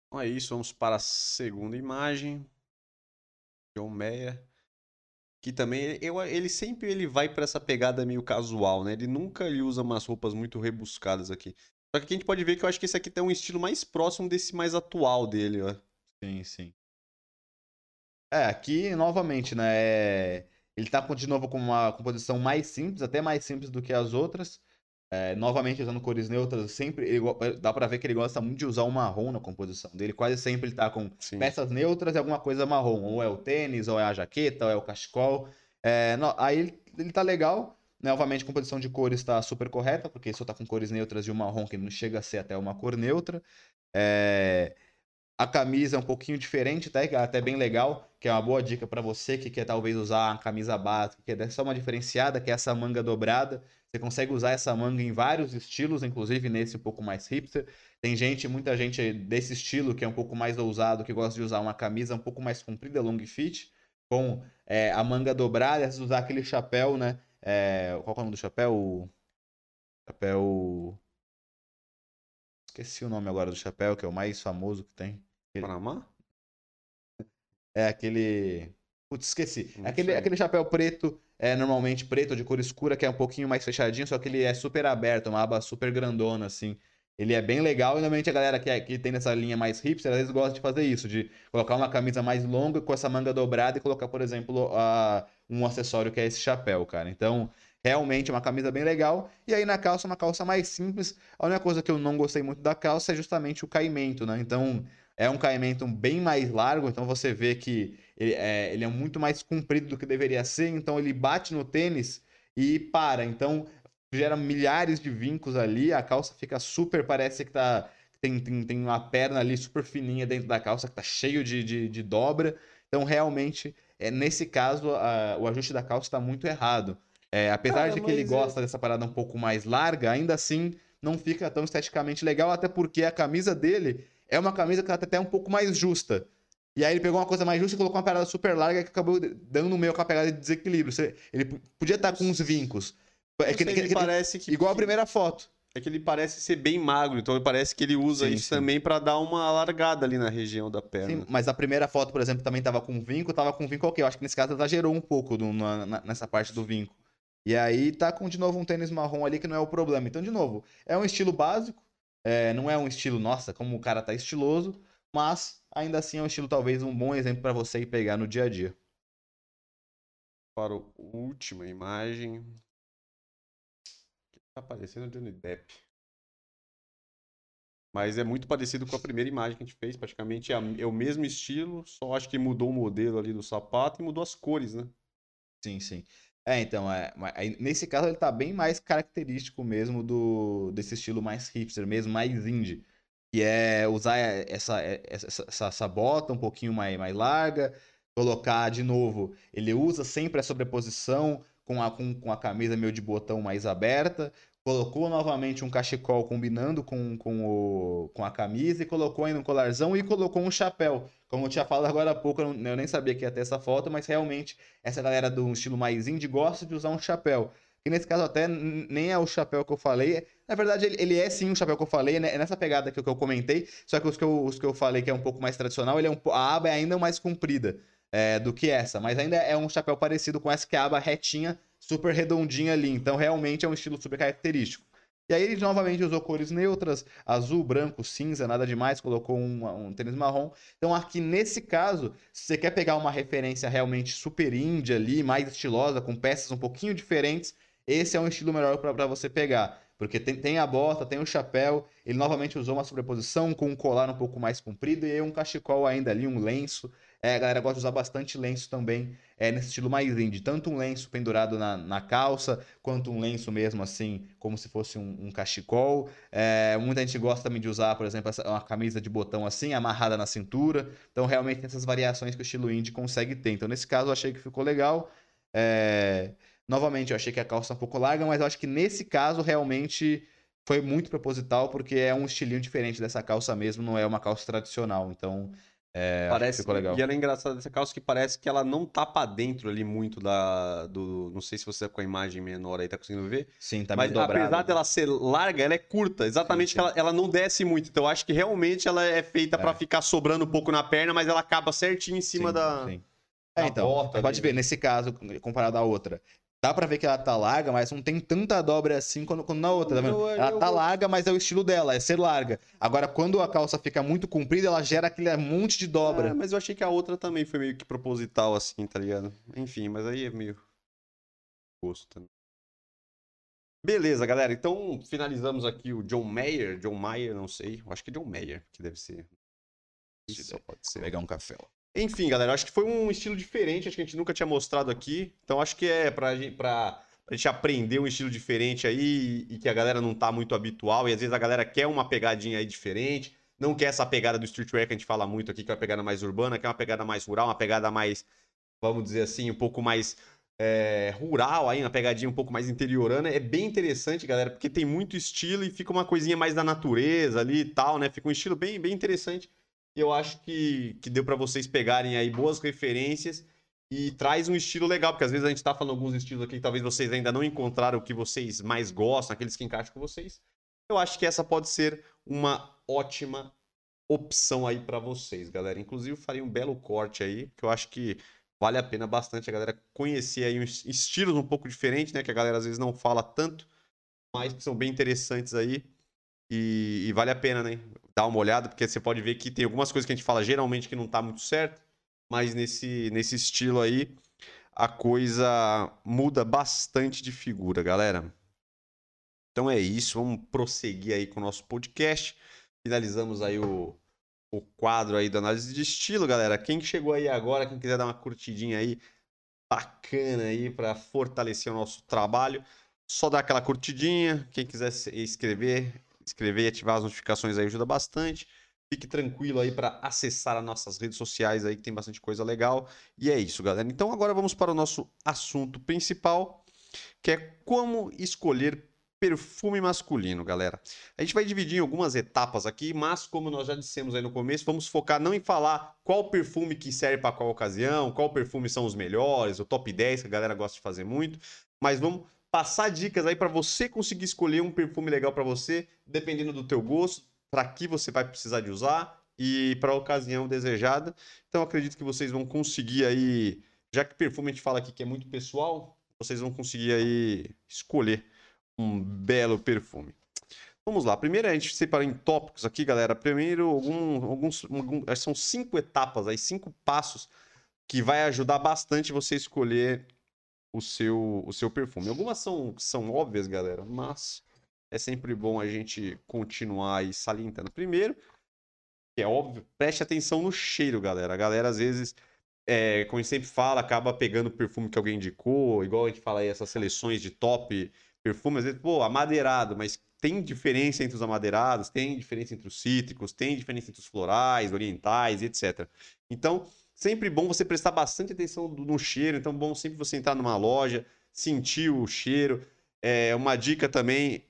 Então é isso, vamos para a segunda imagem. John Mayer. Que também, eu, ele sempre ele vai para essa pegada meio casual, né? Ele nunca ele usa umas roupas muito rebuscadas aqui. Só que aqui a gente pode ver que eu acho que esse aqui tem um estilo mais próximo desse mais atual dele, ó. Sim, sim. É, aqui, novamente, né? É... Ele tá de novo com uma composição mais simples, até mais simples do que as outras. É, novamente usando cores neutras, sempre ele, dá para ver que ele gosta muito de usar o marrom na composição dele. Quase sempre ele tá com Sim. peças neutras e alguma coisa marrom. Ou é o tênis, ou é a jaqueta, ou é o cachecol. É, no, aí ele, ele tá legal. Novamente, a composição de cores está super correta, porque só está com cores neutras e o marrom que não chega a ser até uma cor neutra. É... A camisa é um pouquinho diferente, tá? Até bem legal, que é uma boa dica para você que quer talvez usar a camisa básica, que é só uma diferenciada, que é essa manga dobrada. Você consegue usar essa manga em vários estilos, inclusive nesse um pouco mais hipster. Tem gente, muita gente desse estilo que é um pouco mais ousado, que gosta de usar uma camisa um pouco mais comprida, long fit, com é, a manga dobrada, usar aquele chapéu, né? É, qual é o nome do chapéu? Chapéu. Esqueci o nome agora do chapéu, que é o mais famoso que tem. Panamá? É aquele. Putz, esqueci. Aquele, aquele chapéu preto, é normalmente preto de cor escura, que é um pouquinho mais fechadinho, só que ele é super aberto, uma aba super grandona, assim. Ele é bem legal e normalmente a galera que, é, que tem nessa linha mais hipster, às vezes gosta de fazer isso, de colocar uma camisa mais longa com essa manga dobrada e colocar, por exemplo, a, um acessório que é esse chapéu, cara. Então, realmente é uma camisa bem legal. E aí na calça, uma calça mais simples. A única coisa que eu não gostei muito da calça é justamente o caimento, né? Então, é um caimento bem mais largo, então você vê que ele é, ele é muito mais comprido do que deveria ser, então ele bate no tênis e para. Então gera milhares de vincos ali, a calça fica super, parece que tá. Tem, tem, tem uma perna ali super fininha dentro da calça que tá cheio de, de, de dobra. Então, realmente, é, nesse caso, a, o ajuste da calça está muito errado. É, apesar de que ele gosta dessa parada um pouco mais larga, ainda assim não fica tão esteticamente legal, até porque a camisa dele é uma camisa que tá até um pouco mais justa. E aí ele pegou uma coisa mais justa e colocou uma parada super larga que acabou dando meio com a pegada de desequilíbrio. Ele podia estar com uns vincos. É que, que, que, parece que, igual a primeira foto. É que ele parece ser bem magro, então parece que ele usa sim, isso sim. também para dar uma alargada ali na região da perna. Sim, mas a primeira foto, por exemplo, também tava com vinco, tava com vinco ok. Eu acho que nesse caso exagerou um pouco do, na, nessa parte do vinco. E aí tá com de novo um tênis marrom ali que não é o problema. Então, de novo, é um estilo básico, é, não é um estilo, nossa, como o cara tá estiloso, mas ainda assim é um estilo talvez um bom exemplo para você ir pegar no dia a dia. Para a última imagem. Tá parecendo Johnny Depp. Mas é muito parecido com a primeira imagem que a gente fez. Praticamente é, é o mesmo estilo, só acho que mudou o modelo ali do sapato e mudou as cores, né? Sim, sim. É, então, é, nesse caso ele tá bem mais característico mesmo do desse estilo mais hipster, mesmo mais indie. Que é usar essa, essa, essa, essa bota um pouquinho mais, mais larga, colocar de novo. Ele usa sempre a sobreposição com a, com, com a camisa meio de botão mais aberta, colocou novamente um cachecol combinando com, com, o, com a camisa e colocou ainda um colarzão e colocou um chapéu. Como eu tinha falado agora há pouco, eu, eu nem sabia que ia ter essa foto, mas realmente essa galera do estilo mais indie gosta de usar um chapéu. E nesse caso até nem é o chapéu que eu falei. Na verdade, ele, ele é sim o chapéu que eu falei, né? É nessa pegada que eu, que eu comentei. Só que os que eu, os que eu falei que é um pouco mais tradicional, ele é um, a aba é ainda mais comprida é, do que essa. Mas ainda é um chapéu parecido com essa que é a aba retinha super redondinha ali. Então, realmente é um estilo super característico. E aí ele novamente usou cores neutras, azul, branco, cinza, nada demais, colocou um, um, tênis marrom. Então aqui nesse caso, se você quer pegar uma referência realmente super índia ali, mais estilosa, com peças um pouquinho diferentes, esse é um estilo melhor para você pegar. Porque tem, tem, a bota, tem o chapéu, ele novamente usou uma sobreposição com um colar um pouco mais comprido e um cachecol ainda ali, um lenço. É, a galera gosta de usar bastante lenço também, é, nesse estilo mais indie. Tanto um lenço pendurado na, na calça, quanto um lenço mesmo assim, como se fosse um, um cachecol. É, muita gente gosta também de usar, por exemplo, uma camisa de botão assim, amarrada na cintura. Então, realmente, tem essas variações que o estilo indie consegue ter. Então, nesse caso, eu achei que ficou legal. É... Novamente, eu achei que a calça é um pouco larga, mas eu acho que nesse caso, realmente foi muito proposital, porque é um estilinho diferente dessa calça mesmo, não é uma calça tradicional. Então, é, parece, ficou legal. E ela é engraçada essa calça que parece que ela não tá pra dentro ali muito da. Do, não sei se você tá com a imagem menor aí, tá conseguindo ver? Sim, tá Mas dobrado. apesar dela ser larga, ela é curta. Exatamente sim, sim. Ela, ela não desce muito. Então eu acho que realmente ela é feita é. para ficar sobrando um pouco na perna, mas ela acaba certinho em cima sim, da. Sim. É, então, pode ver, nesse caso, comparado à outra, Dá pra ver que ela tá larga, mas não tem tanta dobra assim quando, quando na outra, tá vendo? ela tá larga, mas é o estilo dela, é ser larga. Agora, quando a calça fica muito comprida, ela gera aquele monte de dobra. É, mas eu achei que a outra também foi meio que proposital, assim, tá ligado? Enfim, mas aí é meio. Gosto também. Beleza, galera. Então, finalizamos aqui o John Mayer. John Mayer, não sei. Eu acho que é John Mayer, que deve ser. Isso, pode ser. Pegar um café lá. Enfim, galera, acho que foi um estilo diferente, acho que a gente nunca tinha mostrado aqui. Então acho que é pra, pra, pra gente aprender um estilo diferente aí e que a galera não tá muito habitual. E às vezes a galera quer uma pegadinha aí diferente. Não quer essa pegada do streetwear que a gente fala muito aqui, que é uma pegada mais urbana, quer uma pegada mais rural, uma pegada mais, vamos dizer assim, um pouco mais é, rural aí, uma pegadinha um pouco mais interiorana. É bem interessante, galera, porque tem muito estilo e fica uma coisinha mais da natureza ali e tal, né? Fica um estilo bem, bem interessante. Eu acho que, que deu para vocês pegarem aí boas referências e traz um estilo legal, porque às vezes a gente tá falando alguns estilos aqui que talvez vocês ainda não encontraram o que vocês mais gostam, aqueles que encaixam com vocês. Eu acho que essa pode ser uma ótima opção aí para vocês, galera. Inclusive, faria um belo corte aí, que eu acho que vale a pena bastante a galera conhecer aí uns estilos um pouco diferentes, né? Que a galera às vezes não fala tanto, mas que são bem interessantes aí. E, e, vale a pena, né? Dar uma olhada, porque você pode ver que tem algumas coisas que a gente fala geralmente que não tá muito certo, mas nesse, nesse estilo aí a coisa muda bastante de figura, galera. Então é isso, vamos prosseguir aí com o nosso podcast. Finalizamos aí o, o quadro aí da análise de estilo, galera. Quem chegou aí agora, quem quiser dar uma curtidinha aí, bacana aí para fortalecer o nosso trabalho, só dá aquela curtidinha. Quem quiser escrever, escrever e ativar as notificações aí ajuda bastante. Fique tranquilo aí para acessar as nossas redes sociais aí que tem bastante coisa legal. E é isso, galera. Então agora vamos para o nosso assunto principal, que é como escolher perfume masculino, galera. A gente vai dividir em algumas etapas aqui, mas como nós já dissemos aí no começo, vamos focar não em falar qual perfume que serve para qual ocasião, qual perfume são os melhores, o top 10 que a galera gosta de fazer muito, mas vamos passar dicas aí para você conseguir escolher um perfume legal para você, dependendo do teu gosto, para que você vai precisar de usar e para a ocasião desejada. Então acredito que vocês vão conseguir aí, já que perfume a gente fala aqui que é muito pessoal, vocês vão conseguir aí escolher um belo perfume. Vamos lá. Primeiro a gente separou em tópicos aqui, galera. Primeiro, algum, alguns, algum, são cinco etapas, aí, cinco passos que vai ajudar bastante você escolher o seu, o seu perfume. Algumas são, são óbvias, galera, mas é sempre bom a gente continuar aí salientando. Primeiro, que é óbvio, preste atenção no cheiro, galera. A galera às vezes, é, como a gente sempre fala, acaba pegando o perfume que alguém indicou, igual a gente fala aí, essas seleções de top perfume, às vezes, pô, amadeirado, mas tem diferença entre os amadeirados, tem diferença entre os cítricos, tem diferença entre os florais, orientais, etc. Então, sempre bom você prestar bastante atenção no cheiro, então bom sempre você entrar numa loja, sentir o cheiro. É uma dica também,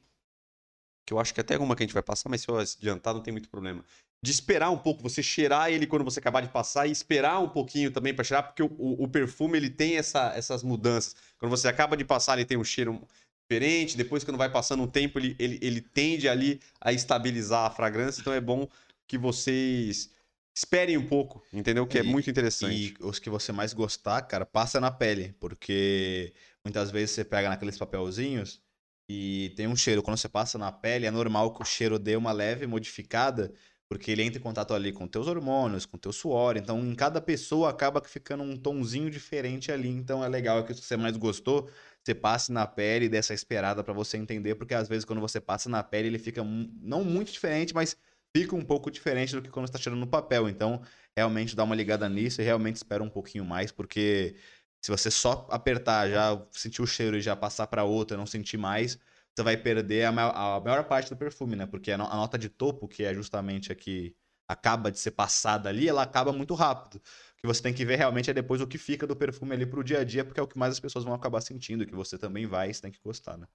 que eu acho que até uma que a gente vai passar, mas se eu adiantar não tem muito problema. De esperar um pouco, você cheirar ele quando você acabar de passar e esperar um pouquinho também para cheirar, porque o, o, o, perfume ele tem essa, essas mudanças. Quando você acaba de passar, ele tem um cheiro diferente, depois quando vai passando um tempo, ele, ele, ele tende ali a estabilizar a fragrância, então é bom que vocês esperem um pouco, entendeu? Que é muito interessante. E os que você mais gostar, cara, passa na pele, porque muitas vezes você pega naqueles papelzinhos e tem um cheiro. Quando você passa na pele, é normal que o cheiro dê uma leve modificada, porque ele entra em contato ali com teus hormônios, com teu suor. Então, em cada pessoa acaba ficando um tonzinho diferente ali. Então, é legal que se você mais gostou, você passe na pele dessa esperada para você entender, porque às vezes quando você passa na pele ele fica não muito diferente, mas fica um pouco diferente do que quando está tirando no papel. Então, realmente dá uma ligada nisso e realmente espera um pouquinho mais, porque se você só apertar, já sentir o cheiro e já passar para outra, não sentir mais, você vai perder a maior, a maior parte do perfume, né? Porque a, nota de topo, que é justamente a que acaba de ser passada ali, ela acaba muito rápido que você tem que ver realmente é depois o que fica do perfume ali pro dia a dia, porque é o que mais as pessoas vão acabar sentindo, que você também vai, você tem que gostar, né?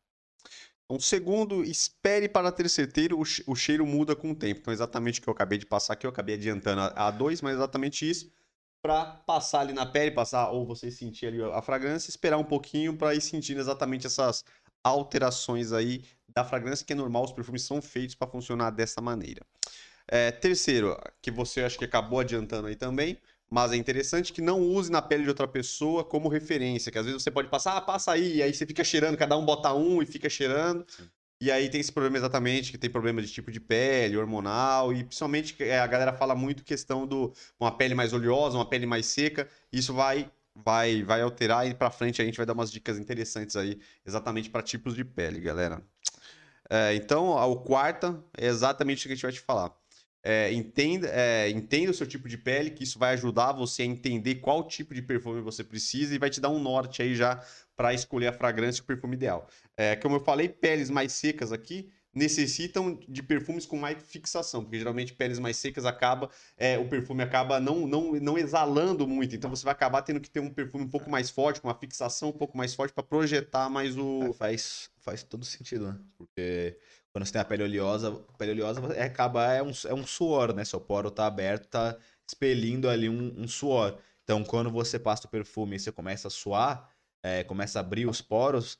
Então, segundo, espere para ter certeza, o cheiro muda com o tempo. Então, exatamente o que eu acabei de passar aqui, eu acabei adiantando a dois, mas exatamente isso, para passar ali na pele, passar, ou você sentir ali a fragrância, esperar um pouquinho para ir sentindo exatamente essas alterações aí da fragrância, que é normal, os perfumes são feitos para funcionar dessa maneira. É, terceiro, que você acho que acabou adiantando aí também, mas é interessante que não use na pele de outra pessoa como referência, que às vezes você pode passar, ah, passa aí, e aí você fica cheirando, cada um bota um e fica cheirando. Sim. E aí tem esse problema exatamente, que tem problema de tipo de pele, hormonal, e principalmente é, a galera fala muito questão do uma pele mais oleosa, uma pele mais seca, isso vai vai vai alterar e para frente a gente vai dar umas dicas interessantes aí, exatamente para tipos de pele, galera. É, então, o quarta é exatamente o que a gente vai te falar. É, entenda, é, entenda o seu tipo de pele, que isso vai ajudar você a entender qual tipo de perfume você precisa e vai te dar um norte aí já para escolher a fragrância e o perfume ideal. É, como eu falei, peles mais secas aqui necessitam de perfumes com mais fixação, porque geralmente peles mais secas acaba, é, o perfume acaba não, não, não exalando muito, então você vai acabar tendo que ter um perfume um pouco mais forte, com uma fixação um pouco mais forte para projetar mais o É, faz, faz todo sentido, né? Porque quando você tem a pele oleosa, a pele oleosa é, acaba, é um, é um suor, né? Seu poro tá aberto, tá expelindo ali um, um suor. Então, quando você passa o perfume e você começa a suar, é, começa a abrir os poros,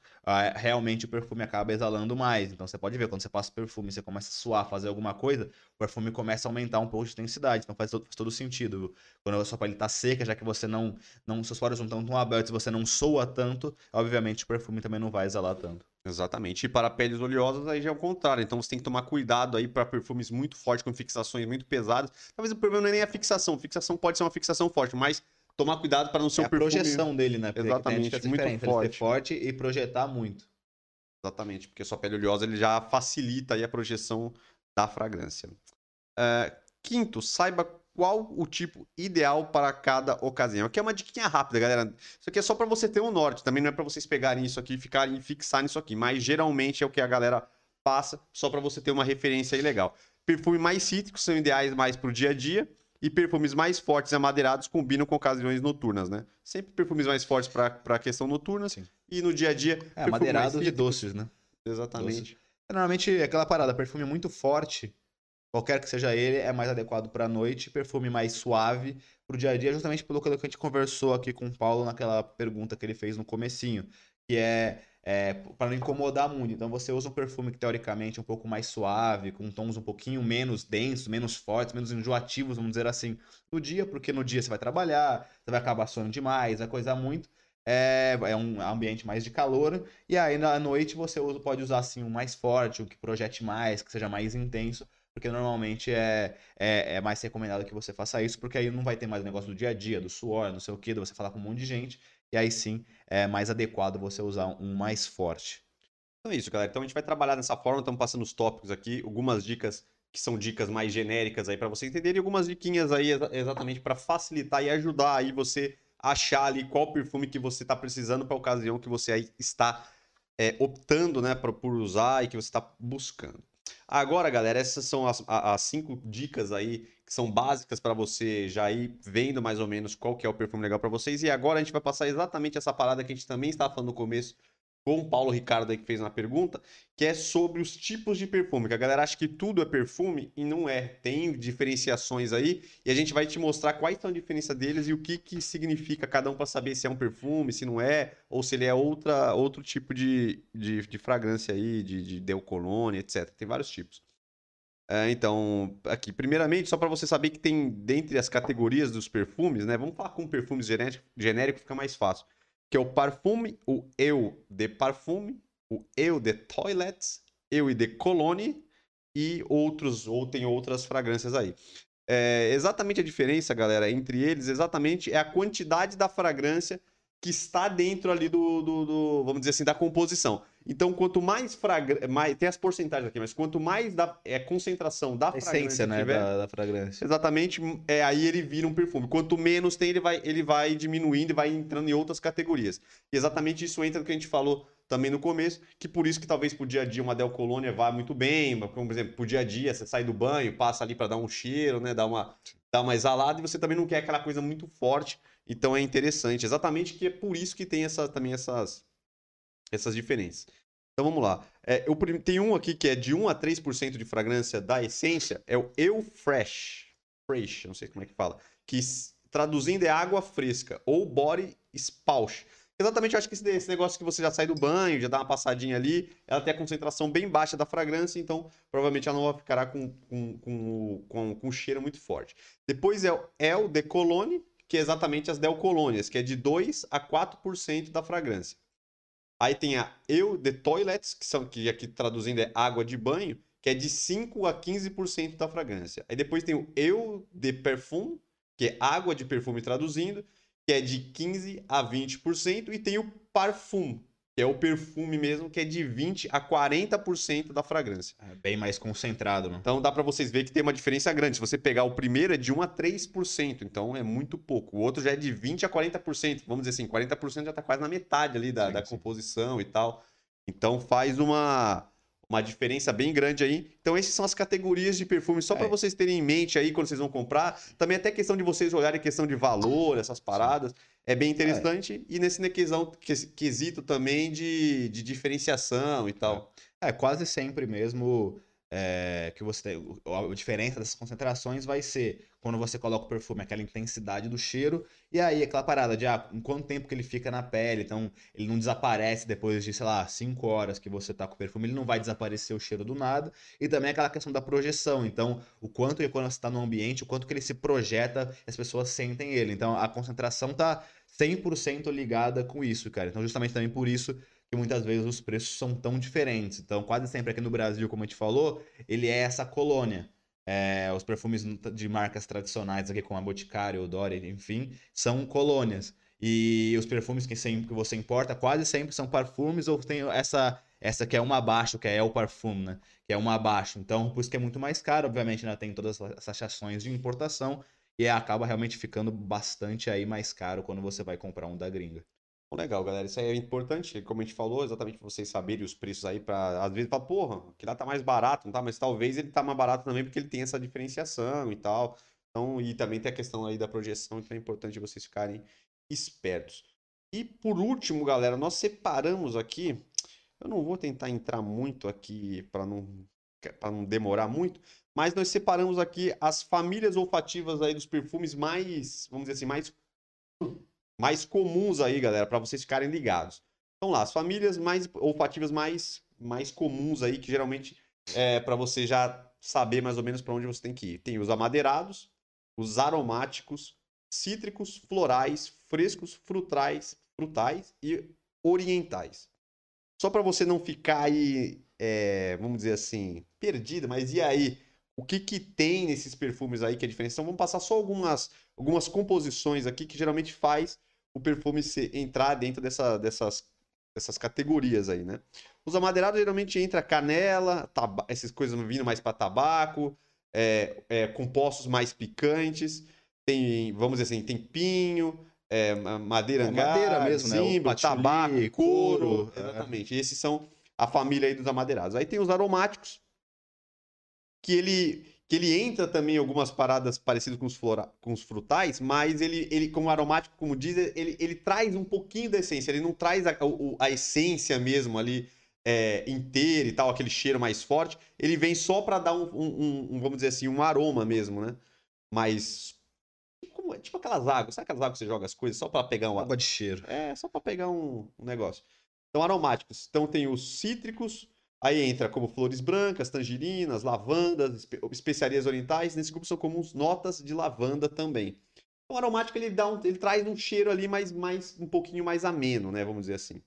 realmente o perfume acaba exalando mais. Então, você pode ver, quando você passa o perfume você começa a suar, fazer alguma coisa, o perfume começa a aumentar um pouco de intensidade. Então, faz todo, faz todo sentido. Quando a sua pele tá seca, já que você não, não seus poros não estão tão abertos, você não soa tanto, obviamente o perfume também não vai exalar tanto. Exatamente. E para peles oleosas, aí já é o contrário. Então você tem que tomar cuidado aí para perfumes muito fortes, com fixações muito pesadas. Talvez o problema não é nem a fixação. Fixação pode ser uma fixação forte, mas tomar cuidado para não ser É um a perfume. projeção dele, né? Porque tem a Exatamente, diferença muito diferente, ele forte. forte e projetar muito. Exatamente, porque sua pele oleosa ele já facilita aí a projeção da fragrância. É, quinto, saiba qual o tipo ideal para cada ocasião. Aqui é uma diquinha rápida, galera. Isso aqui é só para você ter um norte, também não é para vocês pegarem isso aqui e ficarem fixar nisso aqui, mas geralmente é o que a galera passa só para você ter uma referência aí legal. Perfume mais cítricos são ideais mais para o dia a dia e perfumes mais fortes e amadeirados combinam com ocasiões noturnas, né? Sempre perfumes mais fortes para a questão noturna Sim. e no dia a dia É, de cítrico. doces, né? Exatamente. Doces. Normalmente, é aquela parada, perfume muito forte, qualquer que seja ele, é mais adequado pra noite, perfume mais suave pro dia a dia, justamente pelo que a gente conversou aqui com o Paulo naquela pergunta que ele fez no comecinho, que é, é para não incomodar muito. Então você usa um perfume que teoricamente é um pouco mais suave, com tons um pouquinho menos densos, menos fortes, menos enjoativos, vamos dizer assim, no dia, porque no dia você vai trabalhar, você vai acabar suando demais, vai coisar muito. É, é um ambiente mais de calor, e aí na noite você pode usar assim um mais forte, um que projete mais, que seja mais intenso, porque normalmente é, é, é mais recomendado que você faça isso, porque aí não vai ter mais o negócio do dia a dia, do suor, não sei o que, de você falar com um monte de gente, e aí sim é mais adequado você usar um mais forte. Então é isso, galera. Então a gente vai trabalhar dessa forma, estamos passando os tópicos aqui, algumas dicas que são dicas mais genéricas aí para você entender e algumas diquinhas aí exa- exatamente para facilitar e ajudar aí você achar ali qual perfume que você está precisando para a ocasião que você aí está é, optando, né, por usar e que você está buscando. Agora, galera, essas são as, as cinco dicas aí que são básicas para você já ir vendo mais ou menos qual que é o perfume legal para vocês. E agora a gente vai passar exatamente essa parada que a gente também estava falando no começo com o Paulo Ricardo aí que fez uma pergunta, que é sobre os tipos de perfume, que a galera acha que tudo é perfume e não é. Tem diferenciações aí e a gente vai te mostrar quais são a diferença deles e o que que significa cada um para saber se é um perfume, se não é, ou se ele é outra, outro tipo de, de, de fragrância aí, de, de Del Cologne, etc. Tem vários tipos. É, então, aqui, primeiramente, só para você saber que tem dentre as categorias dos perfumes, né? Vamos falar com perfumes genérico, genérico fica mais fácil que é o Parfume, o Eu de Parfume, o Eu de Toilets, Eu e de Cologne e outros, ou tem outras fragrâncias aí. É, exatamente a diferença, galera, entre eles, exatamente é a quantidade da fragrância que está dentro ali do, do, do- vamos dizer assim, da composição. Então, quanto mais fragrância, mais, tem as porcentagens aqui, mas quanto mais da é, concentração da A fragrância essência, né, tiver, da, da fragrância. Exatamente, é, aí ele vira um perfume. Quanto menos tem, ele vai, ele vai diminuindo e vai entrando em outras categorias. E exatamente isso entra no que a gente falou também no começo, que por isso que talvez pro dia a dia uma Del Colônia vá muito bem, como por exemplo, pro dia a dia você sai do banho, passa ali para dar um cheiro, né, dar uma, dar uma exalada, e você também não quer aquela coisa muito forte, então é interessante. Exatamente que é por isso que tem essa, também essas, essas diferenças. Então vamos lá. É, eu tem um aqui que é de 1 a 3% de fragrância da essência, é o Eu Fresh. Fresh, não sei como é que fala. Que traduzindo é água fresca, ou body spauch. Exatamente, eu acho que esse, esse negócio que você já sai do banho, já dá uma passadinha ali, ela tem a concentração bem baixa da fragrância, então provavelmente ela não vai ficar com, com, com, com, com um cheiro muito forte. Depois é o El de Cologne, que é exatamente as Del Colônias, que é de 2 a 4% da fragrância. Aí tem a Eu de Toilets, que, são, que aqui traduzindo é água de banho, que é de 5 a 15% da fragrância. Aí depois tem o Eu de Perfume, que é água de perfume traduzindo, que é de 15 a 20%. E tem o Parfum, que é o perfume mesmo, que é de 20 a 40% da fragrância. É bem mais concentrado, né? Então dá pra vocês verem que tem uma diferença grande. Se você pegar o primeiro é de 1 a 3%, então é muito pouco. O outro já é de 20 a 40%. Vamos dizer assim, 40% já tá quase na metade ali da, Sim, da sim. composição e tal. Então faz uma uma diferença bem grande aí. Então, essas são as categorias de perfume, só para É. vocês terem em mente aí quando vocês vão comprar. Também até questão de vocês olharem questão de valor, essas paradas. É bem interessante. E nesse quesito também de, de diferenciação e tal. É, quase sempre mesmo é, que você tem. A diferença dessas concentrações vai ser quando você coloca o perfume, aquela intensidade do cheiro, e aí aquela parada de ah, quanto tempo que ele fica na pele, então ele não desaparece depois de, sei lá, 5 horas que você tá com o perfume, ele não vai desaparecer o cheiro do nada, e também aquela questão da projeção, então o quanto quando você tá no ambiente, o quanto que ele se projeta, as pessoas sentem ele, então a concentração tá 100% ligada com isso, cara, então justamente também por isso que muitas vezes os preços são tão diferentes. Então, quase sempre aqui no Brasil, como a gente falou, ele é essa colônia. É, os perfumes de marcas tradicionais aqui, como a Boticário, Odori, enfim, são colônias. E os perfumes que, sempre, que você importa quase sempre são perfumes ou tem essa essa que é uma abaixo, que é El Parfum, né? Que é uma abaixo. Então, por isso que é muito mais caro, obviamente, né? Tem todas essas taxações de importação e acaba realmente ficando bastante aí mais caro quando você vai comprar um da gringa. Legal, galera. Isso aí é importante, como a gente falou, exatamente vocês saberem os preços aí, para às vezes falar, porra, que lá tá mais barato, não tá? Mas talvez ele tá mais barato também porque ele tem essa diferenciação e tal. Então, e também tem a questão aí da projeção, então é importante vocês ficarem espertos. E por último, galera, nós separamos aqui. Eu não vou tentar entrar muito aqui para não para não demorar muito, mas nós separamos aqui as famílias olfativas aí dos perfumes mais, vamos dizer assim, mais mais comuns aí, galera, para vocês ficarem ligados. Então lá, as famílias mais olfativas mais mais comuns aí que geralmente é para você já saber mais ou menos para onde você tem que ir. Tem os amadeirados, os aromáticos, cítricos, florais, frescos, frutais, frutais e orientais. Só para você não ficar aí, é, vamos dizer assim, perdido, mas e aí? O que que tem nesses perfumes aí que é diferente? Então vamos passar só algumas, algumas composições aqui que geralmente faz o perfume se, entrar dentro dessa, dessas, dessas categorias aí, né? Os amadeirados geralmente entra canela, taba- essas coisas vindo mais para tabaco, é, é, compostos mais picantes, tem, vamos dizer assim, tem pinho, é, madeira É, madeira mesmo, né? O zimbro, patchouli, tabaco, couro. couro, é. Exatamente. Esses são a família aí dos amadeirados. Aí tem os aromáticos, que ele, que ele entra também em algumas paradas parecidas com os, flora, com os frutais, mas ele, ele, como aromático, como diz, ele, ele traz um pouquinho da essência, ele não traz a, a essência mesmo ali é, inteira e tal, aquele cheiro mais forte, ele vem só para dar um, um- um- um, vamos dizer assim, um aroma mesmo, né? Mas, como, tipo aquelas águas, sabe aquelas águas que você joga as coisas só para pegar um, Água de cheiro. é, só para pegar um, um negócio. Então, aromáticos. Então, tem os cítricos, aí entra como flores brancas, tangerinas, lavandas, espe- especiarias orientais. Nesse grupo são comuns notas de lavanda também. O aromático, ele, dá um, ele traz um cheiro ali mais, mais, um pouquinho mais ameno, né? Vamos dizer assim.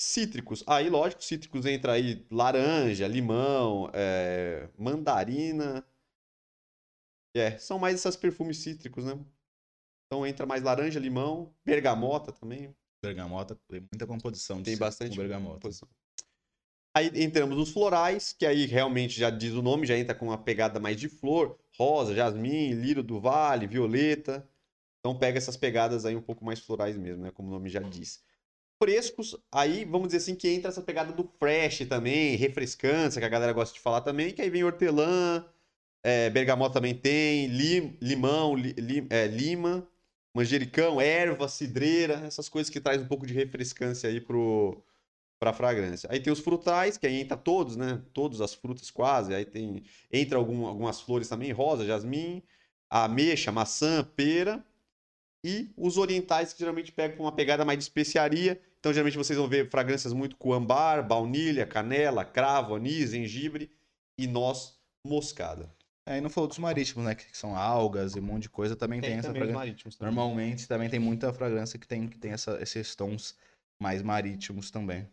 Cítricos. Aí, lógico, cítricos entra aí laranja, limão, é, mandarina. É, são mais esses perfumes cítricos, né? Então entra mais laranja, limão, bergamota também. Bergamota, tem muita composição Tem bastante bergamota. composição. Aí entramos nos florais, que aí realmente já diz o nome, já entra com uma pegada mais de flor, rosa, jasmim, lírio do vale, violeta. Então pega essas pegadas aí um pouco mais florais mesmo, né? Como o nome já diz. Frescos, aí vamos dizer assim que entra essa pegada do fresh também, refrescância, que a galera gosta de falar também, que aí vem hortelã, é, bergamota também tem, lim- limão, li- é, lima, manjericão, erva, cidreira, essas coisas que traz um pouco de refrescância aí pro, pra fragrância. Aí tem os frutais, que aí entra todos, né? Todas as frutas quase. Aí tem entra algum- algumas flores também, rosa, jasmim, ameixa, maçã, pera. E os orientais, que geralmente pegam uma pegada mais de especiaria. Então, geralmente vocês vão ver fragrâncias muito com ambar, baunilha, canela, cravo, anis, gengibre e noz moscada. É, e não falou dos marítimos, né? Que são algas e um monte de coisa, também tem, essa também fragrância. marítimos também. Normalmente também tem muita fragrância que tem, que tem essa- esses tons mais marítimos também.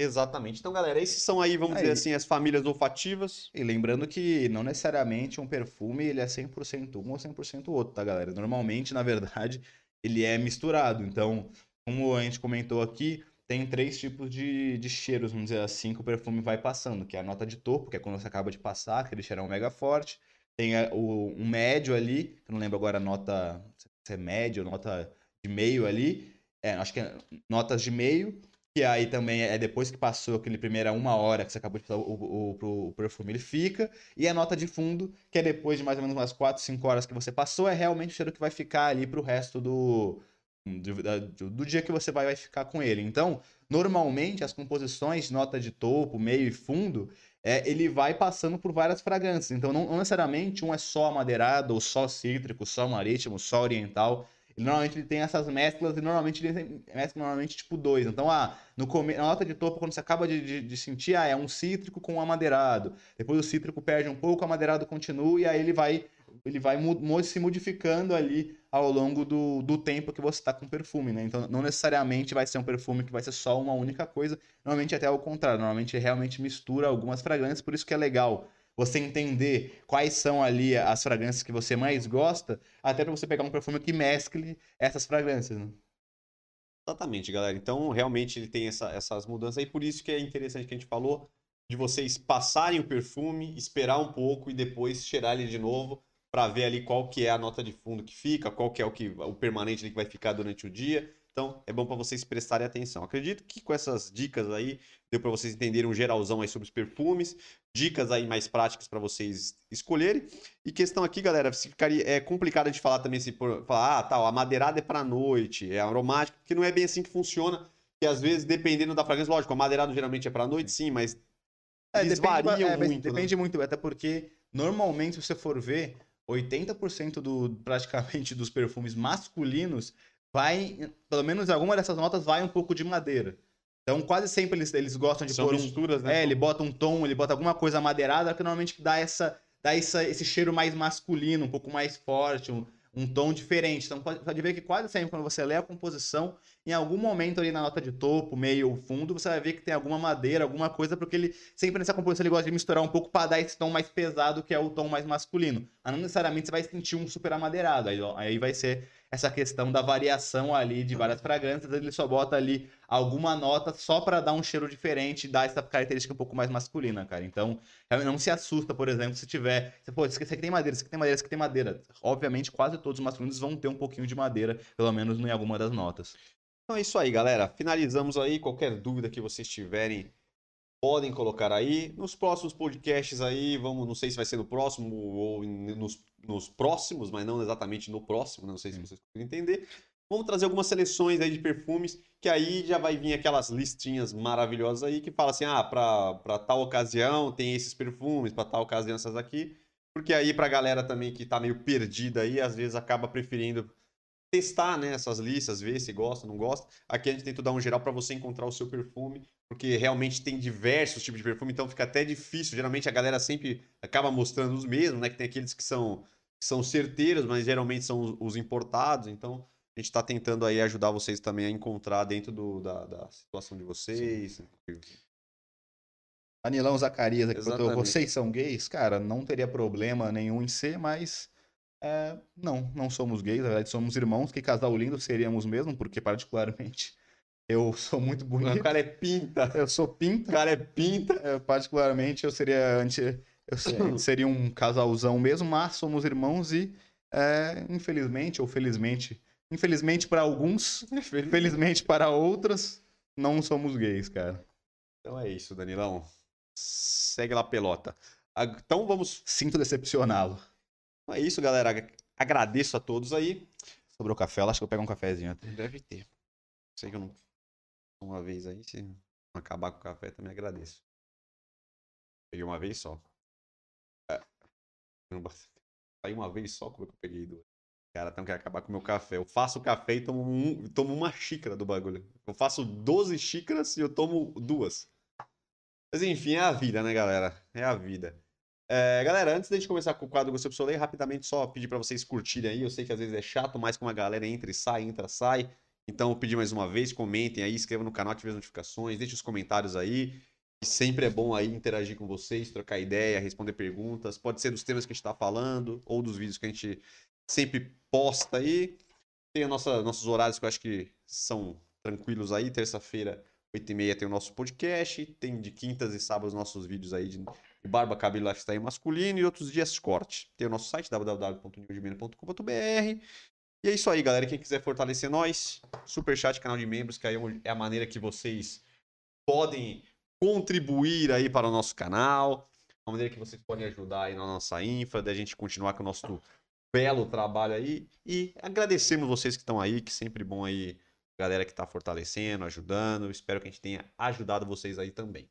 Exatamente. Então, galera, esses são aí, vamos Aí. dizer assim, as famílias olfativas. E lembrando que não necessariamente um perfume ele é 100% um ou 100% outro, tá, galera? Normalmente, na verdade, ele é misturado. Então, como a gente comentou aqui, tem três tipos de, de cheiros, vamos dizer assim, que o perfume vai passando, que é a nota de topo, que é quando você acaba de passar, aquele cheirão mega forte. Tem a- o, um médio ali, que eu não lembro agora a nota, se é médio, nota de meio ali. É, acho que é notas de meio. Que aí também é depois que passou aquele primeira uma hora que você acabou de falar o, o, o, o, perfume, ele fica. E a nota de fundo, que é depois de mais ou menos umas 4, 5 horas que você passou, é realmente o cheiro que vai ficar ali pro resto do, do, do dia que você vai, vai ficar com ele. Então, normalmente, as composições, nota de topo, meio e fundo, é, ele vai passando por várias fragrâncias. Então, não, não necessariamente um é só amadeirado, ou só cítrico, só marítimo, só oriental normalmente ele tem essas mesclas e normalmente ele tem mescla normalmente tipo dois. Então, ah, no come... na nota de topo, quando você acaba de, de, de, sentir, ah, é um cítrico com um amadeirado. Depois o cítrico perde um pouco, o amadeirado continua e aí ele vai ele vai se modificando ali ao longo do, do tempo que você está com perfume, né? Então, não necessariamente vai ser um perfume que vai ser só uma única coisa. Normalmente até ao contrário. Normalmente realmente mistura algumas fragrâncias, por isso que é legal você entender quais são ali as fragrâncias que você mais gosta, até para você pegar um perfume que mescle essas fragrâncias, né? Exatamente, galera. Então, realmente ele tem essa, essas mudanças aí, por isso que é interessante que a gente falou de vocês passarem o perfume, esperar um pouco e depois cheirar ele de novo para ver ali qual que é a nota de fundo que fica, qual que é o que o permanente que vai ficar durante o dia. Então, é bom para vocês prestarem atenção. Acredito que com essas dicas aí, deu para vocês entenderem um geralzão aí sobre os perfumes, dicas aí mais práticas para vocês escolherem. E questão aqui, galera, ficaria, é complicado de falar também se por, falar, ah, tal, a madeirada é para noite, é aromático, porque não é bem assim que funciona. Que às vezes, dependendo da fragrância, lógico, a madeirada geralmente é para noite, sim, mas é, eles depende, variam é, muito. Depende né? muito, até porque normalmente, se você for ver, 80% do, praticamente dos perfumes masculinos vai, pelo menos alguma dessas notas, vai um pouco de madeira. Então, quase sempre eles, eles gostam de São pôr misturas, um, né? É, ele bota um tom, ele bota alguma coisa madeirada que normalmente dá essa dá essa, esse cheiro mais masculino, um pouco mais forte, um, um tom diferente. Então, pode, pode ver que quase sempre quando você lê a composição, em algum momento ali na nota de topo, meio ou fundo, você vai ver que tem alguma madeira, alguma coisa, porque ele sempre nessa composição ele gosta de misturar um pouco para dar esse tom mais pesado, que é o tom mais masculino. Mas não necessariamente você vai sentir um super amadeirado. Aí, aí vai ser essa questão da variação ali de várias fragrâncias, ele só bota ali alguma nota só para dar um cheiro diferente dar essa característica um pouco mais masculina, cara. Então, não se assusta, por exemplo, se tiver. Você, pô, esse aqui tem madeira, esse aqui tem madeira, esse aqui tem madeira. Obviamente, quase todos os masculinos vão ter um pouquinho de madeira, pelo menos em alguma das notas. Então é isso aí, galera. Finalizamos aí. Qualquer dúvida que vocês tiverem, podem colocar aí. Nos próximos podcasts aí, vamos, não sei se vai ser no próximo ou nos, nos próximos, mas não exatamente no próximo, não sei se vocês conseguem entender. Vamos trazer algumas seleções aí de perfumes, que aí já vai vir aquelas listinhas maravilhosas aí que fala assim: ah, para tal ocasião tem esses perfumes, para tal ocasião essas aqui. Porque aí pra galera também que tá meio perdida aí, às vezes acaba preferindo testar né, essas listas, ver se gosta, não gosta. Aqui a gente tenta dar um geral para você encontrar o seu perfume, porque realmente tem diversos tipos de perfume, então fica até difícil. Geralmente a galera sempre acaba mostrando os mesmos, né? Que tem aqueles que são, que são certeiros, mas geralmente são os importados. Então a gente está tentando aí ajudar vocês também a encontrar dentro do, da, da situação de vocês. Sim. Anilão Zacarias aqui botou, vocês são gays? Cara, não teria problema nenhum em ser, mas é, não, não somos gays, na verdade somos irmãos, que casal lindo seríamos mesmo, porque particularmente eu sou muito bonito. O cara é pinta. Eu sou pinta. O cara é pinta. Particularmente eu seria anti, eu seria um casalzão mesmo, mas somos irmãos e é, infelizmente ou felizmente, infelizmente para alguns, felizmente para outras, não somos gays, cara. Então é isso, Danilão. Segue lá pelota. Então vamos. Sinto decepcioná-lo. Então é isso, galera. Agradeço a todos aí. Sobrou café, acho que eu pego um cafezinho. Deve ter. Sei que eu não. Uma vez aí, se acabar com o café, também agradeço. Peguei uma vez só. É. Saí uma vez só, como é que eu peguei duas? Cara, então quer acabar com o meu café. Eu faço café e tomo, um, tomo uma xícara do bagulho. Eu faço 12 xícaras e eu tomo duas. Mas enfim, é a vida, né, galera? É a vida. É, galera, antes da gente começar com o quadro Gostei Pessoal, rapidamente só pedir para vocês curtirem aí. Eu sei que às vezes é chato, mas como a galera entra e sai, entra, sai. Então, eu pedi mais uma vez, comentem aí, inscrevam no canal, ativem as notificações, deixem os comentários aí. E sempre é bom aí interagir com vocês, trocar ideia, responder perguntas. Pode ser dos temas que a gente está falando ou dos vídeos que a gente sempre posta aí. Tem a nossa, nossos horários que eu acho que são tranquilos aí. Terça-feira, 8h30 tem o nosso podcast. Tem de quintas e sábados nossos vídeos aí de barba, cabelo, lifestyle masculino e outros dias corte. Tem o nosso site www.newdimeno.com.br E é isso aí, galera. Quem quiser fortalecer nós, Superchat, canal de membros, que aí é a maneira que vocês podem contribuir aí para o nosso canal, a maneira que vocês podem ajudar aí na nossa infra, da gente continuar com o nosso belo trabalho aí. E agradecemos vocês que estão aí, que sempre bom aí, galera que está fortalecendo, ajudando. Espero que a gente tenha ajudado vocês aí também.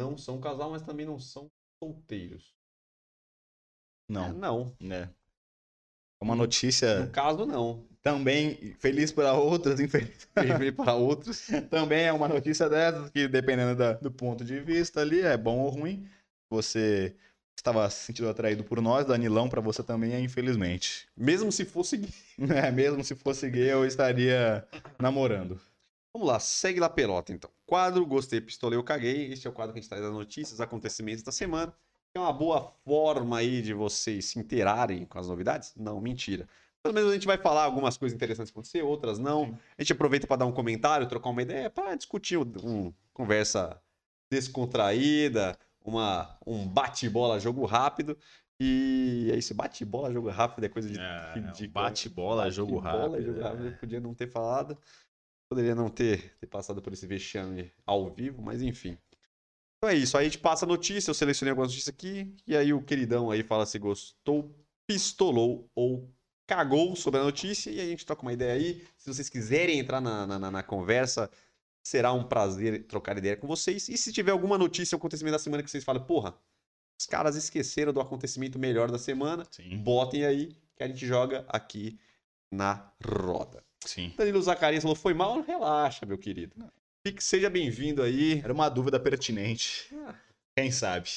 Não são casal, mas também não são solteiros. Não. É, não. É. Uma notícia. No caso, não. Também feliz para outras, infeliz para outros. também é uma notícia dessas que, dependendo da, do ponto de vista ali, é bom ou ruim. Você estava se sentindo atraído por nós, Danilão, para você também é infelizmente. Mesmo se fosse gay. É, mesmo se fosse gay, eu estaria namorando. Vamos lá, segue lá pelota então. Quadro Gostei, Pistolei, eu Caguei. Este é o quadro que a gente traz as notícias, acontecimentos da semana. É uma boa forma aí de vocês se interarem com as novidades? Não, mentira. Pelo menos a gente vai falar algumas coisas interessantes acontecer, outras não. A gente aproveita para dar um comentário, trocar uma ideia, para discutir uma um, conversa descontraída, uma, um bate-bola, jogo rápido. E é isso, bate-bola, jogo rápido é coisa de. É, bate-bola, bate jogo rápido. Jogo rápido é. Podia não ter falado. Poderia não ter, ter passado por esse vexame ao vivo, mas enfim. Então é isso. Aí a gente passa a notícia, eu selecionei algumas notícias aqui, e aí o queridão aí fala se gostou, pistolou ou cagou sobre a notícia, e aí a gente troca uma ideia aí. Se vocês quiserem entrar na, na, na conversa, será um prazer trocar ideia com vocês. E se tiver alguma notícia, ou acontecimento da semana que vocês falam, porra, os caras esqueceram do acontecimento melhor da semana, Sim. botem aí que a gente joga aqui na roda. Sim. Danilo Zacarias falou: foi mal? Relaxa, meu querido. Fique, seja bem-vindo aí. Era uma dúvida pertinente. Ah. Quem sabe?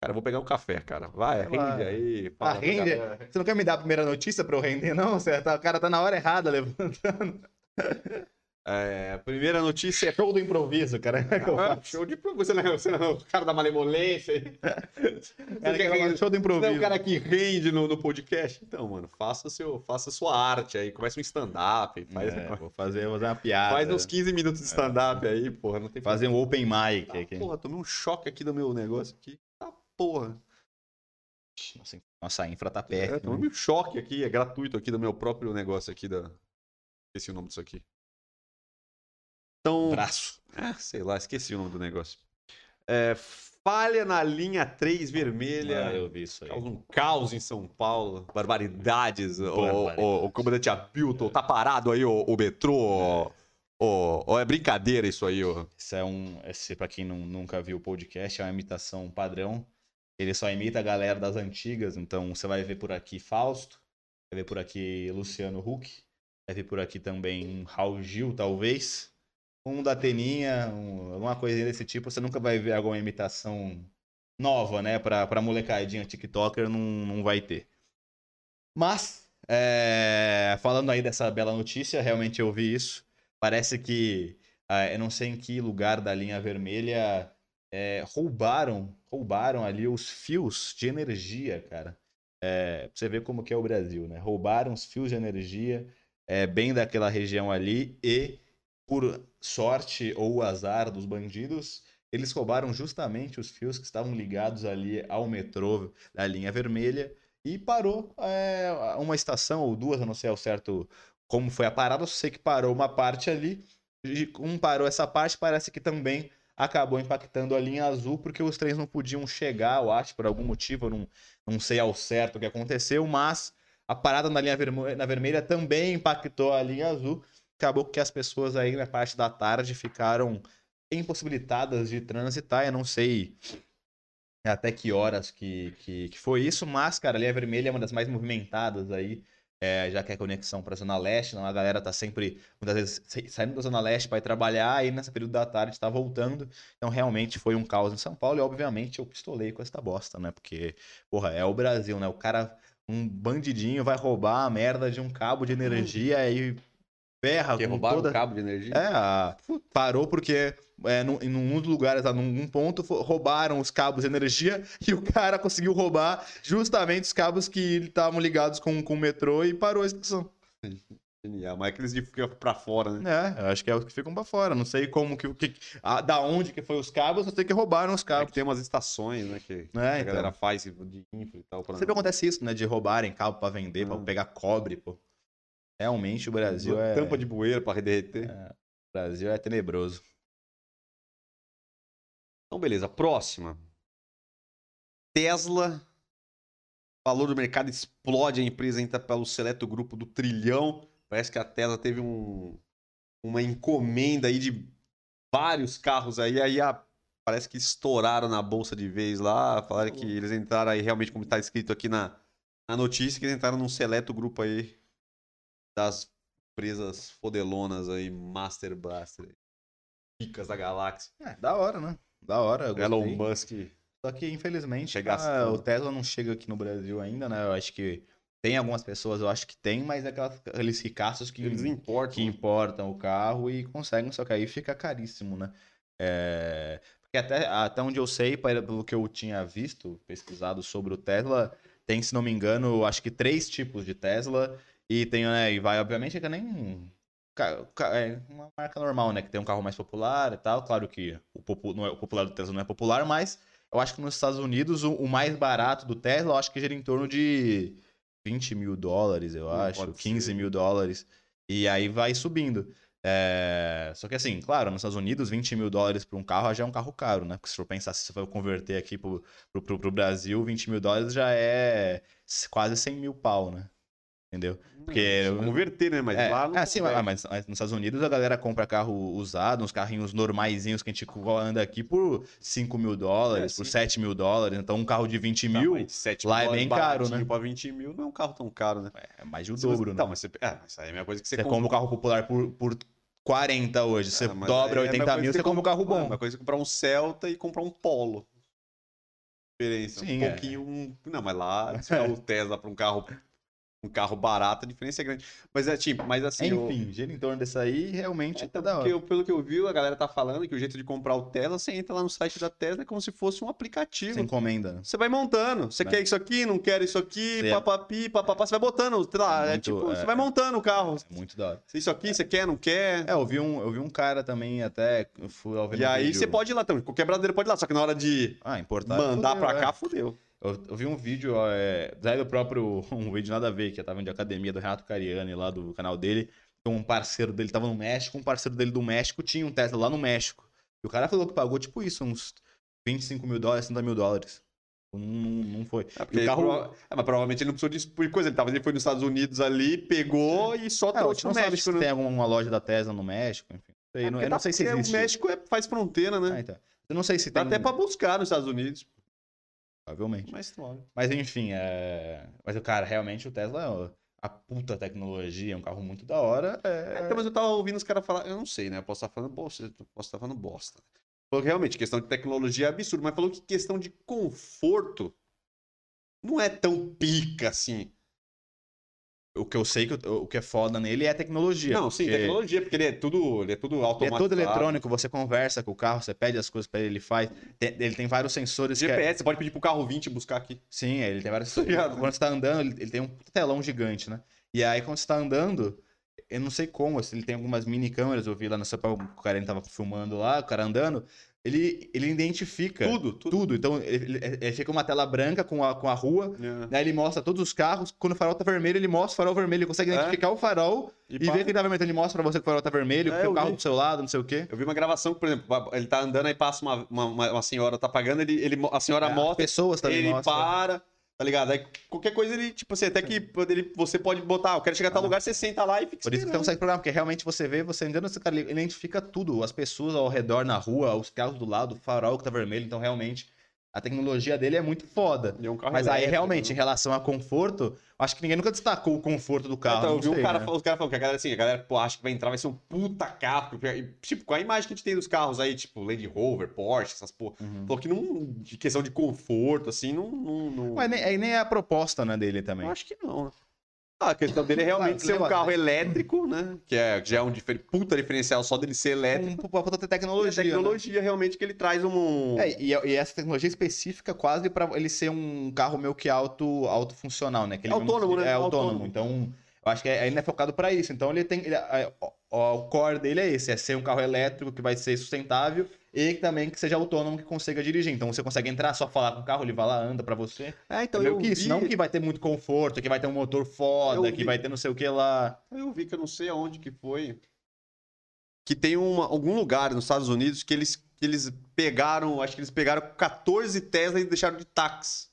Cara, eu vou pegar um café, cara. Vai, rende aí. Fala, ah, rende? Você não quer me dar a primeira notícia pra eu render, não? Você tá, o cara tá na hora errada levantando. É, a primeira notícia é. Show do improviso, cara. Ah, show de improviso. Você não, é, você não é o cara da malemolência. cara quer, show do improviso. Você é o cara que rende no, no podcast. Então, mano, faça, seu, faça a sua arte aí. Comece um stand-up. Faz, é, vou fazer, vou fazer uma piada. Faz uns 15 minutos de stand-up é. aí, porra. Não tem fazer um open mic tá, aqui. Porra, tomei um choque aqui do meu negócio aqui. Tá porra. Nossa, nossa infra tá perto. É, tomei um choque aqui, é gratuito aqui do meu próprio negócio aqui da. Esqueci o nome disso aqui. Então, Braço. É, sei lá, esqueci o nome do negócio. É, falha na linha 3 vermelha. Ah, eu vi isso aí. Causa um caos em São Paulo. Barbaridades. Barbaridades. O, o, o, comandante Abilton, tá parado aí o, o metrô. É. é brincadeira isso aí, ó. Isso é um. Esse, pra quem não, nunca viu o podcast, é uma imitação padrão. Ele só imita a galera das antigas. Então você vai ver por aqui Fausto, vai ver por aqui Luciano Huck, vai ver por aqui também Raul Gil, talvez um da Teninha, um, alguma coisinha desse tipo, você nunca vai ver alguma imitação nova, né? Pra, pra molecadinha TikToker, não, não vai ter. Mas, é, falando aí dessa bela notícia, realmente eu vi isso. Parece que, é, eu não sei em que lugar da linha vermelha, é, roubaram, roubaram ali os fios de energia, cara. É, você ver como que é o Brasil, né? Roubaram os fios de energia é, bem daquela região ali e por sorte ou azar dos bandidos, eles roubaram justamente os fios que estavam ligados ali ao metrô da linha vermelha e parou é, uma estação ou duas, eu não sei ao certo como foi a parada, eu sei que parou uma parte ali, um parou essa parte, parece que também acabou impactando a linha azul, porque os trens não podiam chegar, eu acho, por algum motivo, eu não, não sei ao certo o que aconteceu, mas a parada na linha vermelha, na vermelha também impactou a linha azul, acabou que as pessoas aí na parte da tarde ficaram impossibilitadas de transitar. Eu não sei até que horas que, que, que foi isso, mas, cara, a linha vermelha é uma das mais movimentadas aí, é, já que é conexão para a Zona Leste, não, a galera tá sempre, muitas vezes, saindo da Zona Leste para ir trabalhar, e nesse período da tarde está voltando. Então, realmente foi um caos em São Paulo, e obviamente eu pistolei com esta bosta, né? Porque, porra, é o Brasil, né? O cara, um bandidinho vai roubar a merda de um cabo de energia hum. e ferra. Que roubaram toda... o cabo de energia? É, parou porque é, num, em um dos lugares, num ponto, roubaram os cabos de energia e o cara conseguiu roubar justamente os cabos que estavam ligados com, com o metrô e parou a estação. Genial, mas aqueles de ficar pra fora, né? É, eu acho que é os que ficam pra fora. Não sei como que. que a, da onde que foi os cabos, eu sei que roubaram os É cabos. que tem umas estações, né? Que, que É, a então. galera faz de infra e tal. Pra... Sempre acontece isso, né? De roubarem cabo pra vender, pra Ah. pegar cobre, pô. Realmente o Brasil é. Tampa de bueiro pra derreter. O Brasil é tenebroso. Então, beleza. Próxima. Tesla. Valor do mercado explode. A empresa entra pelo seleto grupo do trilhão. Parece que a Tesla teve um, uma encomenda aí de vários carros aí. Aí a- parece que estouraram na bolsa de vez lá. Falaram que eles entraram aí realmente, como está escrito aqui na, na notícia, que eles entraram num seleto grupo aí das empresas fodelonas aí, Master Blaster. Ricas da galáxia. É, da hora, né? Da hora. Elon. Musk. Só que, infelizmente, ah, gastando. o Tesla não chega aqui no Brasil ainda, né? Eu acho que tem algumas pessoas, eu acho que tem, mas é aquelas, aqueles ricaços que, Eles importam. que importam o carro e conseguem, só que aí fica caríssimo, né? É, Porque até, até onde eu sei, pelo que eu tinha visto, pesquisado sobre o Tesla, tem, se não me engano, eu acho que três tipos de Tesla e tem, né, e vai, obviamente, é que nem é uma marca normal, né, que tem um carro mais popular e tal, claro que o, popu- não é- o popular do Tesla não é popular, mas eu acho que nos Estados Unidos o, o mais barato do Tesla, eu acho que gira em torno de 20 mil dólares, eu Hum, acho, pode 15 ser. mil dólares, e aí vai subindo. É, Só que assim, claro, nos Estados Unidos, 20 mil dólares para um carro já é um carro caro, né? Porque se for pensar, se você for converter aqui pro, pro, pro, pro Brasil, 20 mil dólares já é quase 100 mil pau, né? Entendeu? Porque- converter, né? Mas é, lá não é, sim, mas, mas nos Estados Unidos a galera compra carro usado, uns carrinhos normaizinhos que a gente anda aqui por 5 mil dólares, É, por sim. 7 mil dólares. Então um carro de 20 Tá, mil mas 7 lá é bem caro, né? Pra 20 mil não é um carro tão caro, né? é mais de o Se você- dobro, né? Então, mas você... É, mas aí é a mesma coisa que você, Você compra um carro popular por, por 40 hoje, você Ah, dobra aí é a mesma 80 coisa mil, você compra um carro É bom. uma coisa que comprar um Celta e comprar um Polo. Diferença. Sim, um é. pouquinho. um- Não, mas lá, se o Tesla pra um carro, um carro barato, a diferença é grande. Mas é tipo, mas assim. eu- Enfim, gira em torno desse aí, realmente É, tá então, da porque hora. eu- pelo que eu vi, a galera tá falando que o jeito de comprar o Tesla, você entra lá no site da Tesla é como se fosse um aplicativo. Você encomenda. né? Você vai montando. Você Né? quer isso aqui, não quer isso aqui, Você- papapi, papapá. Você vai botando, sei lá, é Muito, tipo, é, você vai é. montando o carro. É muito da hora. Isso aqui, você quer, não quer. É, eu vi um, eu vi um cara também até. eu Fui ao e aí vídeo- você pode ir lá também. Qualquer brasileiro pode ir lá. Só que na hora de Ah, importar. mandar fudeu, pra é. cá, fudeu. Eu, eu vi um vídeo, é, daí do próprio, um vídeo nada a ver, que eu tava de academia do Renato Cariani lá do canal dele. que Um parceiro dele tava no México, um parceiro dele do México tinha um Tesla lá no México. E o cara falou que pagou tipo isso, uns 25 mil dólares, 30 mil dólares. Não, não, não foi. É, porque o carro- prova- é, mas provavelmente ele não precisou por coisa. Ele, tava, ele foi nos Estados Unidos ali, pegou e só É, trouxe pro não sabe México, se né? tem alguma loja da Tesla no México, enfim. Sei, É, não- eu não dá- sei se existe. O México é- faz fronteira, né? Ah, então. Eu não sei se Dá tem. até pra buscar nos Estados Unidos. Provavelmente. Mas claro. Mas enfim, é... mas o cara, realmente o Tesla é a puta tecnologia, é um carro muito da hora. É... É, então, mas eu tava ouvindo os caras falar, eu não sei, né? Eu posso estar falando bosta, eu posso estar falando bosta. Falou que realmente, questão de tecnologia é absurdo, mas falou que questão de conforto não é tão pica assim. O que eu sei que o, que é foda nele é a tecnologia. não, sim, porque tecnologia, porque ele é tudo, ele é tudo Ele é todo eletrônico, você conversa com o carro, você pede as coisas pra ele, ele faz. Tem- ele tem vários sensores que é- GPS, você pode pedir pro carro 20 buscar aqui. Sim, ele tem vários. Tá ligado? quando você tá andando, ele, ele tem um telão gigante, né? E aí, quando você tá andando, eu não sei como, se ele tem algumas mini câmeras, eu vi lá no seu o cara ele tava filmando lá, o cara andando, ele, ele identifica Tudo, tudo. tudo. Então, ele, ele- fica uma tela branca com a, com a rua, É. daí ele mostra todos os carros, quando o farol tá vermelho, ele mostra o farol vermelho, ele consegue É. identificar o farol e, pá, ver que ele tá vermelho, então ele mostra pra você que o farol tá vermelho, É, que o carro vi. do seu lado, não sei o quê. Eu vi uma gravação por exemplo, ele tá andando, aí passa uma, uma, uma- senhora, tá pagando, ele, ele, a senhora É, mostra, pessoas também ele mostram. para, tá ligado? Aí qualquer coisa ele, tipo assim, até que ele, você pode botar, eu quero chegar a tal Ah. lugar, você senta lá e fica Por isso que você consegue programar, porque realmente você vê, você andando, você cara, ele identifica tudo, as pessoas ao redor na rua, os carros do lado, o farol que tá vermelho, então realmente a tecnologia dele é muito foda. É um Mas aí elétrico, realmente, né? em relação a conforto, acho que ninguém nunca destacou o conforto do carro. então, eu vi um sei, cara, né? os caras falando que a galera assim, a galera pô, acha que vai entrar, vai ser um puta carro. Tipo, com a imagem que a gente tem dos carros aí, tipo, Land Rover, Porsche, essas porra. Uhum. Falou que não, de questão de conforto, assim, não. não, não- Mas nem, aí nem é a proposta né, dele também. Eu acho que não, né? Ah, a questão dele é realmente Ah, ser um carro elétrico, né? Que é, já é um difer- puta diferencial só dele ser elétrico. Um, pra ter tecnologia. E a tecnologia realmente que ele traz um. né? É, e, e essa tecnologia específica quase pra ele ser um carro meio que auto, autofuncional, né? Que ele Autônomo, mesmo- né? É autônomo. Autônomo. Então, Eu acho que ainda é focado pra isso. Então ele tem. ele- é, ó, o core dele é esse: é ser um carro elétrico que vai ser sustentável e também que seja autônomo que consiga dirigir. Então você consegue entrar, só falar com o carro, ele vai lá, anda pra você. É, então é meio eu que isso. vi, Não que vai ter muito conforto, que vai ter um motor foda, Eu que vi. vai ter não sei o que lá. eu vi que eu não sei aonde que foi. Que tem uma- algum lugar nos Estados Unidos que eles, que eles pegaram, acho que eles pegaram 14 Tesla e deixaram de táxi.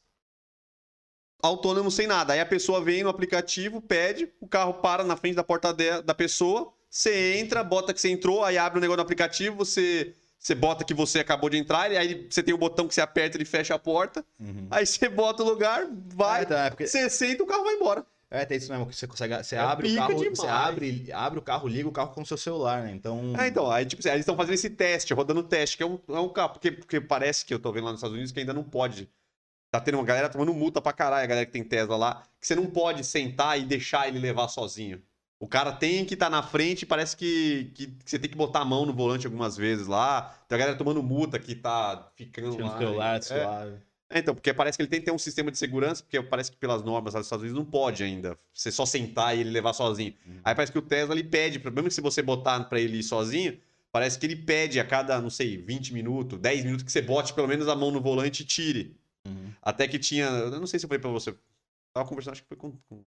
Autônomo sem nada. Aí a pessoa vem no aplicativo, pede, o carro para na frente da porta de- da pessoa, você entra, bota que você entrou, aí abre o negócio no aplicativo, você, você bota que você acabou de entrar, e aí você tem o botão que você aperta, ele fecha a porta, aí você bota o lugar, vai, Ah, é porque- você senta, o carro vai embora. É, tem isso mesmo, que você consegue. Você É abre o carro, demais. você abre, abre o carro, liga o carro com o seu celular, né? Então. É, então, aí, tipo eles estão fazendo esse teste, rodando o teste, que é um, é um carro, porque, porque parece que eu tô vendo lá nos Estados Unidos que ainda não pode. Tá tendo uma galera tomando multa pra caralho, a galera que tem Tesla lá, que você não pode sentar e deixar ele levar sozinho. O cara tem que estar na frente, parece que, que, que você tem que botar a mão no volante algumas vezes lá. Tem a galera tomando multa que tá ficando Tira lá. celular, é. suave. É, então, porque parece que ele tem que ter um sistema de segurança, porque parece que pelas normas lá dos Estados Unidos não pode ainda. Você só sentar e ele levar sozinho. Uhum. Aí parece que o Tesla ele pede, mesmo que se você botar pra ele ir sozinho, parece que ele pede a cada, não sei, 20 minutos, 10 minutos que você bote pelo menos a mão no volante e tire. Uhum. Até que tinha, eu não sei se eu falei pra você, tava conversando, acho que foi com. com-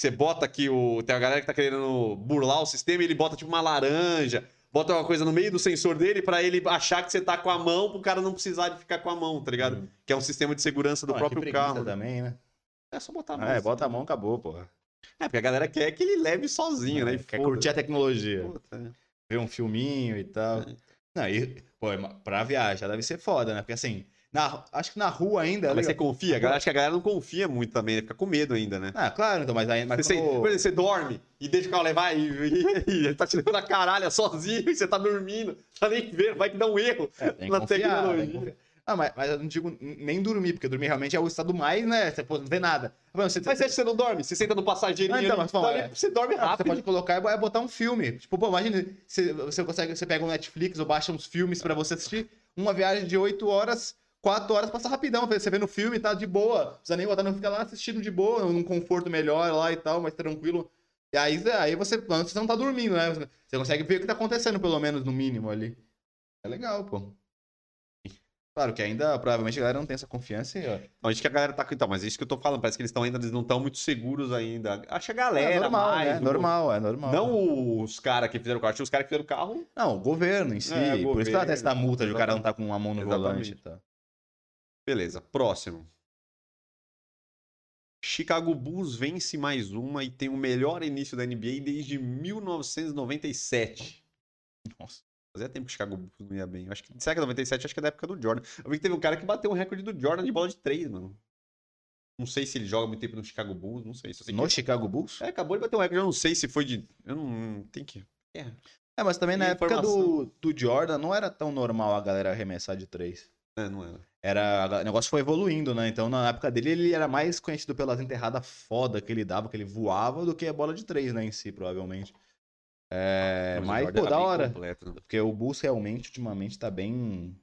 Você bota aqui o. Tem a galera que tá querendo burlar o sistema e ele bota tipo uma laranja, bota uma coisa no meio do sensor dele pra ele achar que você tá com a mão, pro cara não precisar de ficar com a mão, tá ligado? Uhum. Que é um sistema de segurança do é próprio carro. né? também, né? É só botar a mão. É, assim. bota a mão, acabou, porra. É, porque a galera quer que ele leve sozinho, né? E Quer curtir a tecnologia. Puta, é. Ver um filminho e tal. É. Não, e, pô, pra viajar deve ser foda, né? Porque assim, na, acho que na rua ainda. é Mas você confia? Galera- Acho que a galera não confia muito também, né? Fica com medo ainda, né? Ah, claro, então, mas aí. Mas Você, por exemplo, você dorme e deixa o carro levar e, e- e ele tá te levando a caralho sozinho e você tá dormindo, tá nem vendo, vai que dá um erro É, tem na confiar, tecnologia. Ah, mas, mas eu não digo nem dormir, porque dormir realmente é o estado mais, né? Você não ver nada. Mas você, Mas você acha que você não dorme? Você senta no passageirinho Ah, então, mas fala, tá é. você dorme Ah, você rápido. pode colocar e é botar um filme. Tipo, pô, imagina, você, você consegue, você pega um Netflix ou baixa uns filmes pra você assistir, uma viagem de 8 horas, 4 horas passa rapidão. Você vê no filme, tá de boa. Precisa nem botar, não fica lá assistindo de boa, num conforto melhor lá e tal, mais tranquilo. E aí, aí você, você não tá dormindo, né? Você consegue ver o que tá acontecendo, pelo menos, no mínimo ali. É legal, pô. Claro que ainda, provavelmente, a galera não tem essa confiança e, ó. Não, acho que a galera tá. Então, mas é isso que eu tô falando. Parece que eles estão ainda, eles não estão muito seguros ainda. Acho que a galera. É normal, mais, né? o- Normal, é normal. Não os caras que fizeram o carro, os caras que fizeram o carro. Não, o governo em si. É, por isso que ela governo, essa multa de o cara não tá com uma mão no Exatamente. volante tal. Beleza, próximo. Chicago Bulls vence mais uma e tem o melhor início da NBA desde 1997. Nossa. Fazia tempo que o Chicago Bulls não ia bem. Eu Acho que, será que é 97? Acho que é da época do Jordan. Eu vi que teve um cara que bateu o recorde do Jordan de bola de três, mano. Não sei se ele joga muito tempo no Chicago Bulls, não sei. Sei No que... Chicago Bulls? É, acabou de bater um recorde, eu não sei se foi de... Eu não... Tem que... É. É, mas também na E época do, informação. do Jordan não era tão normal a galera arremessar de três. é, não era. Era, o negócio foi evoluindo, né? Então na época dele ele era mais conhecido pelas enterradas foda que ele dava, que ele voava, do que a bola de três, né, em si, provavelmente. É, o mas, pô, da hora. completo, né? Porque o Bulls realmente, ultimamente, tá bem.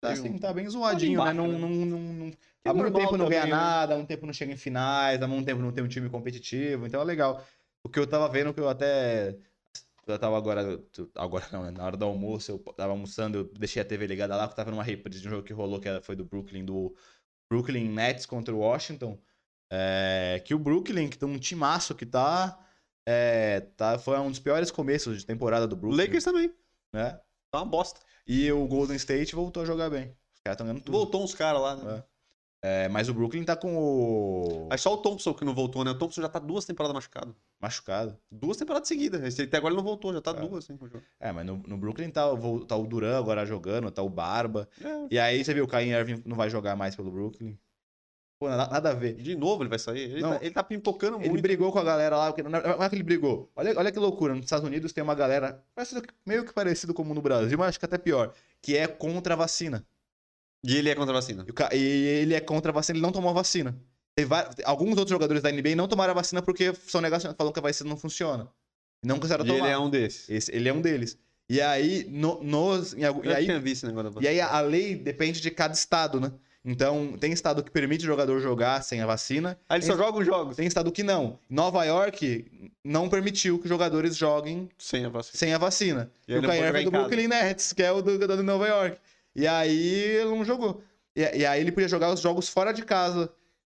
Tá, assim, tá bem zoadinho, né? embaixo, Não, né? não, não, não- é Há muito tempo não ganha né? nada, há muito tempo não chega em finais, há muito tempo não tem um time competitivo, então é legal. O que eu tava vendo, que eu até. Eu tava agora. Agora não, né? Na hora do almoço, eu tava almoçando, eu deixei a TV ligada lá, que eu tava vendo uma reprise de um jogo que rolou, que foi do Brooklyn, do Brooklyn Nets contra o Washington. É, que o Brooklyn, que tem um timaço que tá. É, tá foi um dos piores começos de temporada do O Brooklyn. Lakers também. né? Tá uma bosta. E o Golden State voltou a jogar bem. Os caras estão ganhando tudo. Voltou uns caras lá, né? É, mas o Brooklyn tá com o. Aí só o Thompson que não voltou, né? O Thompson já tá duas temporadas machucado. Machucado. Duas temporadas seguidas. Esse até agora ele não voltou, já tá É. duas, hein? É, mas no, no Brooklyn tá, o- tá o Duran agora jogando, tá o Barba. É, E aí você viu, o Kyrie Irving não vai jogar mais pelo Brooklyn. Pô, nada, nada a ver. de novo ele vai sair. Ele, Não. tá, ele tá pipocando Ele muito. brigou com a galera lá, porque não é que ele brigou. Olha, olha que loucura, nos Estados Unidos tem uma galera, meio que parecido como no Brasil, mas acho que até pior, que é contra a vacina. E ele é contra a vacina. E, ca- e ele é contra a vacina, ele não tomou a vacina. Alguns outros jogadores da NBA não tomaram a vacina porque são negacionistas, falam que a vacina não funciona. E não quiseram E tomar. ele é um desses. Esse- ele é um deles. E aí, no- nos, em algum- e aí, tinha visto esse negócio da e aí a, lei depende de cada estado, né? Então, tem estado que permite o jogador jogar sem a vacina. Aí eles tem, só jogam jogos tem estado que não. Nova York não permitiu que os jogadores joguem sem a vacina. sem a vacina. E E, o Kyrie em do. Brooklyn Nets, que é o do, do, do Nova York. E aí ele não jogou. E, e aí ele podia jogar os jogos fora de casa.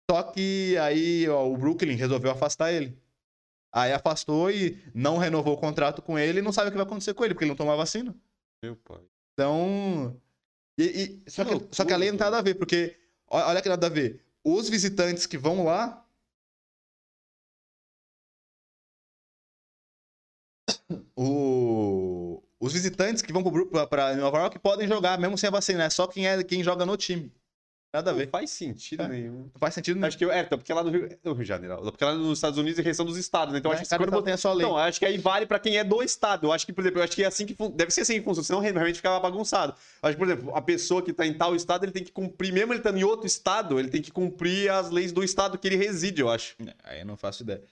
Só que aí ó, o Brooklyn resolveu afastar ele. Aí afastou e não renovou o contrato com ele e não sabe o que vai acontecer com ele, porque ele não tomou a vacina. Meu pai. Então. E, e- só, Que só que a lei não tem nada a ver, porque. Olha que nada a ver. Os visitantes que vão lá. O, os visitantes que vão pra Nova York podem jogar mesmo sem a vacina. É só quem, é, quem joga no time. Nada a Não ver. faz sentido É. nenhum. Não faz sentido nenhum. Acho que é, então, porque lá no Rio, no Rio de Janeiro, porque lá nos Estados Unidos é questão dos estados, né? Então acho que Cada quando tem a sua lei. Então, acho que aí vale pra quem é do estado. Eu acho que, por exemplo, eu acho que é assim que fun- deve ser assim que funciona, senão realmente ficava bagunçado. Eu acho que, por exemplo, a pessoa que tá em tal estado, ele tem que cumprir, mesmo ele estando em outro estado, ele tem que cumprir as leis do estado que ele reside, eu acho. Aí eu não faço ideia.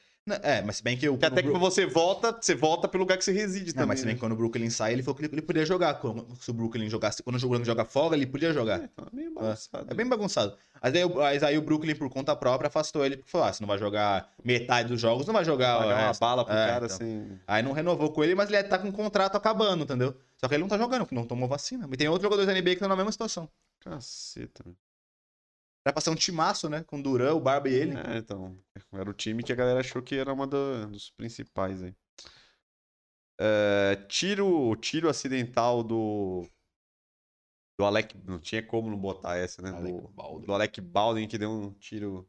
É, mas se bem que o. Que até que Bru- você volta, você volta pelo lugar que você reside Não, também. mas se bem né? que quando o Brooklyn sai, ele falou que ele podia jogar. Quando- Se o Brooklyn jogasse. Quando o Brooklyn joga folga, ele podia jogar. É, então é meio bagunçado. É bem bagunçado. Mas aí, o- mas aí o Brooklyn, por conta própria, afastou ele. Porque falou: ah, você não vai jogar metade dos jogos, não vai jogar. Pagar uma bala pro É, cara então. assim. Aí não renovou com ele, mas ele tá com o contrato acabando, entendeu? Só que ele não tá jogando, porque não tomou vacina. E tem outros jogadores da NBA que estão na mesma situação. Caceta. Meu. Vai passar um timaço, né? Com o Duran, o Barba e ele. É, então. Era o time que a galera achou que era uma da- dos principais aí. É, tiro, tiro acidental do. Do Alec. Não tinha como não botar essa, né? Alec do, Baldwin. do Alec Baldwin que deu um tiro.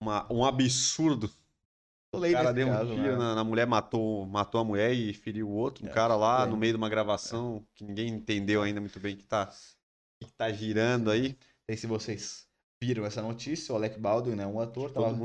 Uma, um absurdo. O cara deu um caso, tiro né? na, na mulher, matou, matou a mulher e feriu o outro. Um É, cara lá tudo no meio de uma gravação que ninguém entendeu ainda muito bem que tá, que tá girando aí. Não sei se vocês viram essa notícia. O Alec Baldwin, né? Um ator, tava,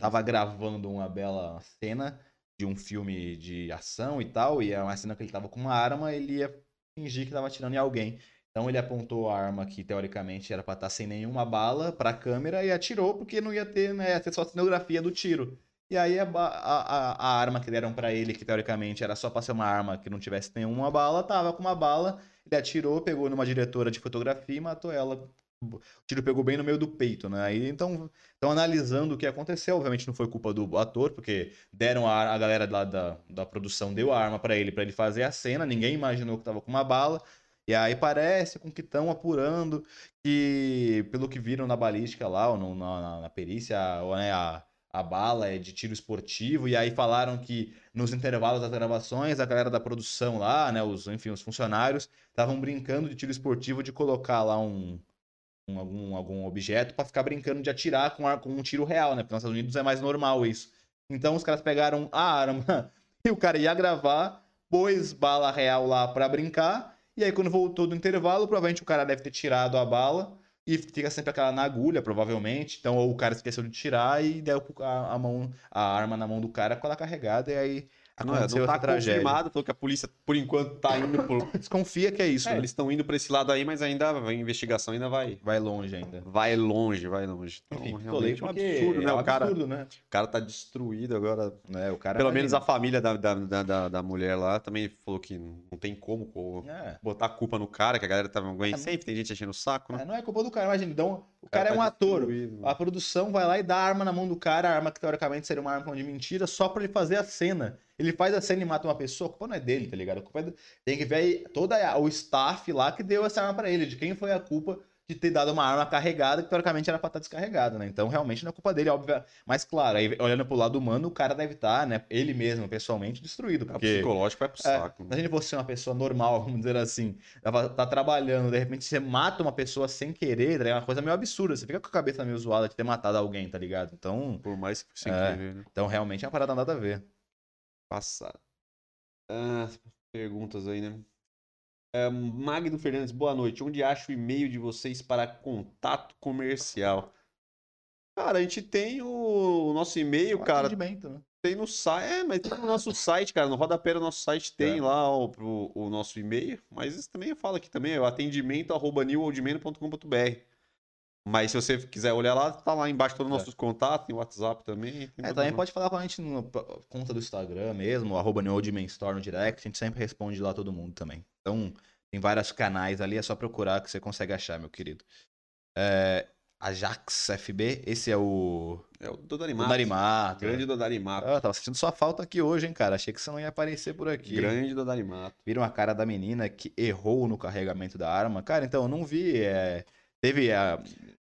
tava gravando uma bela cena de um filme de ação e tal, e é uma cena que ele tava com uma arma, ele ia fingir que tava atirando em alguém. Então ele apontou a arma que teoricamente era pra estar sem nenhuma bala pra câmera e atirou porque não ia ter, né, ia ter só a cenografia do tiro. E aí a, a, a, a arma que deram pra ele, que teoricamente era só pra ser uma arma que não tivesse nenhuma bala, tava com uma bala, ele atirou, pegou numa diretora de fotografia e matou ela. O tiro pegou bem no meio do peito, né? Aí então estão analisando o que aconteceu. Obviamente não foi culpa do ator, porque deram a, a galera lá da, da produção deu a arma pra ele pra ele fazer a cena. Ninguém imaginou que tava com uma bala. E aí parece com que estão apurando que, pelo que viram na balística lá, ou no- na, na- perícia, a, né, a, a bala é de tiro esportivo. E aí falaram que nos intervalos das gravações, a galera da produção lá, né, os, enfim, os funcionários, estavam brincando de tiro esportivo de colocar lá um- algum, algum objeto pra ficar brincando de atirar com, ar- com um tiro real, né? Porque nos Estados Unidos é mais normal isso. Então os caras pegaram a arma e o cara ia gravar, pôs bala real lá pra brincar, e aí quando voltou do intervalo, provavelmente o cara deve ter tirado a bala e fica sempre aquela na agulha, provavelmente. Então ou o cara esqueceu de tirar e deu a, mão, a arma na mão do cara com ela carregada, e aí aconteceu não tá essa tragédia. confirmado, falou que a polícia, por enquanto, tá indo por. Desconfia que é isso, É, né? eles estão indo pra esse lado aí, mas ainda a investigação ainda vai. Vai longe ainda. Vai longe, vai longe. Então, Enfim, realmente falei um absurdo, né? é um o, cara, absurdo, né? o cara tá destruído agora. É, o cara Pelo menos a família da, da, da, da- mulher lá também falou que não tem como co- É. botar a culpa no cara, que a galera tava. É, Sempre tem gente enchendo o saco, né? É, não é culpa do cara, imagina. Então, o cara, é tá um ator. mano. A produção vai lá e dá a arma na mão do cara, a arma que teoricamente seria uma arma de mentira, só pra ele fazer a cena. Ele faz a cena e mata uma pessoa, a culpa não é dele, tá ligado? A culpa é do... Tem que ver aí todo o staff lá que deu essa arma pra ele, de quem foi a culpa de ter dado uma arma carregada que teoricamente era pra estar descarregada, né? Então realmente não é culpa dele, óbvio. Mas claro, aí olhando pro lado humano, o cara deve estar, né, ele mesmo, pessoalmente, destruído. O Porque psicológico vai pro é, saco. se a gente fosse uma pessoa normal, vamos dizer assim, ela tá trabalhando, de repente você mata uma pessoa sem querer, tá ligado? é uma coisa meio absurda. Você fica com a cabeça meio zoada de ter matado alguém, tá ligado? Então, Por mais que sem É. querer, né? então realmente é uma parada nada a ver. Passado. Ah, perguntas aí, né? É, Magno Fernandes, boa noite. Onde acha o e-mail de vocês para contato comercial? Cara, a gente tem o, nosso e-mail, cara, Atendimento, né? tem no site. É, mas tem no nosso site, cara. No rodapé do nosso site tem É. lá o, o, o nosso e-mail. Mas isso também eu falo aqui também, é o atendimento arroba newoldman.com.br. Mas se você quiser olhar lá, tá lá embaixo todos os É. nossos contatos, tem WhatsApp também. tem É, também lá. pode falar com a gente na conta do Instagram mesmo, arroba Store no direct, a gente sempre responde lá todo mundo também. Então, tem vários canais ali, é só procurar que você consegue achar, meu querido. É, Ajax FB, esse é o. É o O Dodarimato. Narimato. Grande Dodarimato. Ah, tava sentindo sua falta aqui hoje, hein, cara. Achei que você não ia aparecer por aqui. Grande Dodarimato. Viram a cara da menina que errou no carregamento da arma? Cara, então, eu não vi. é, Teve a.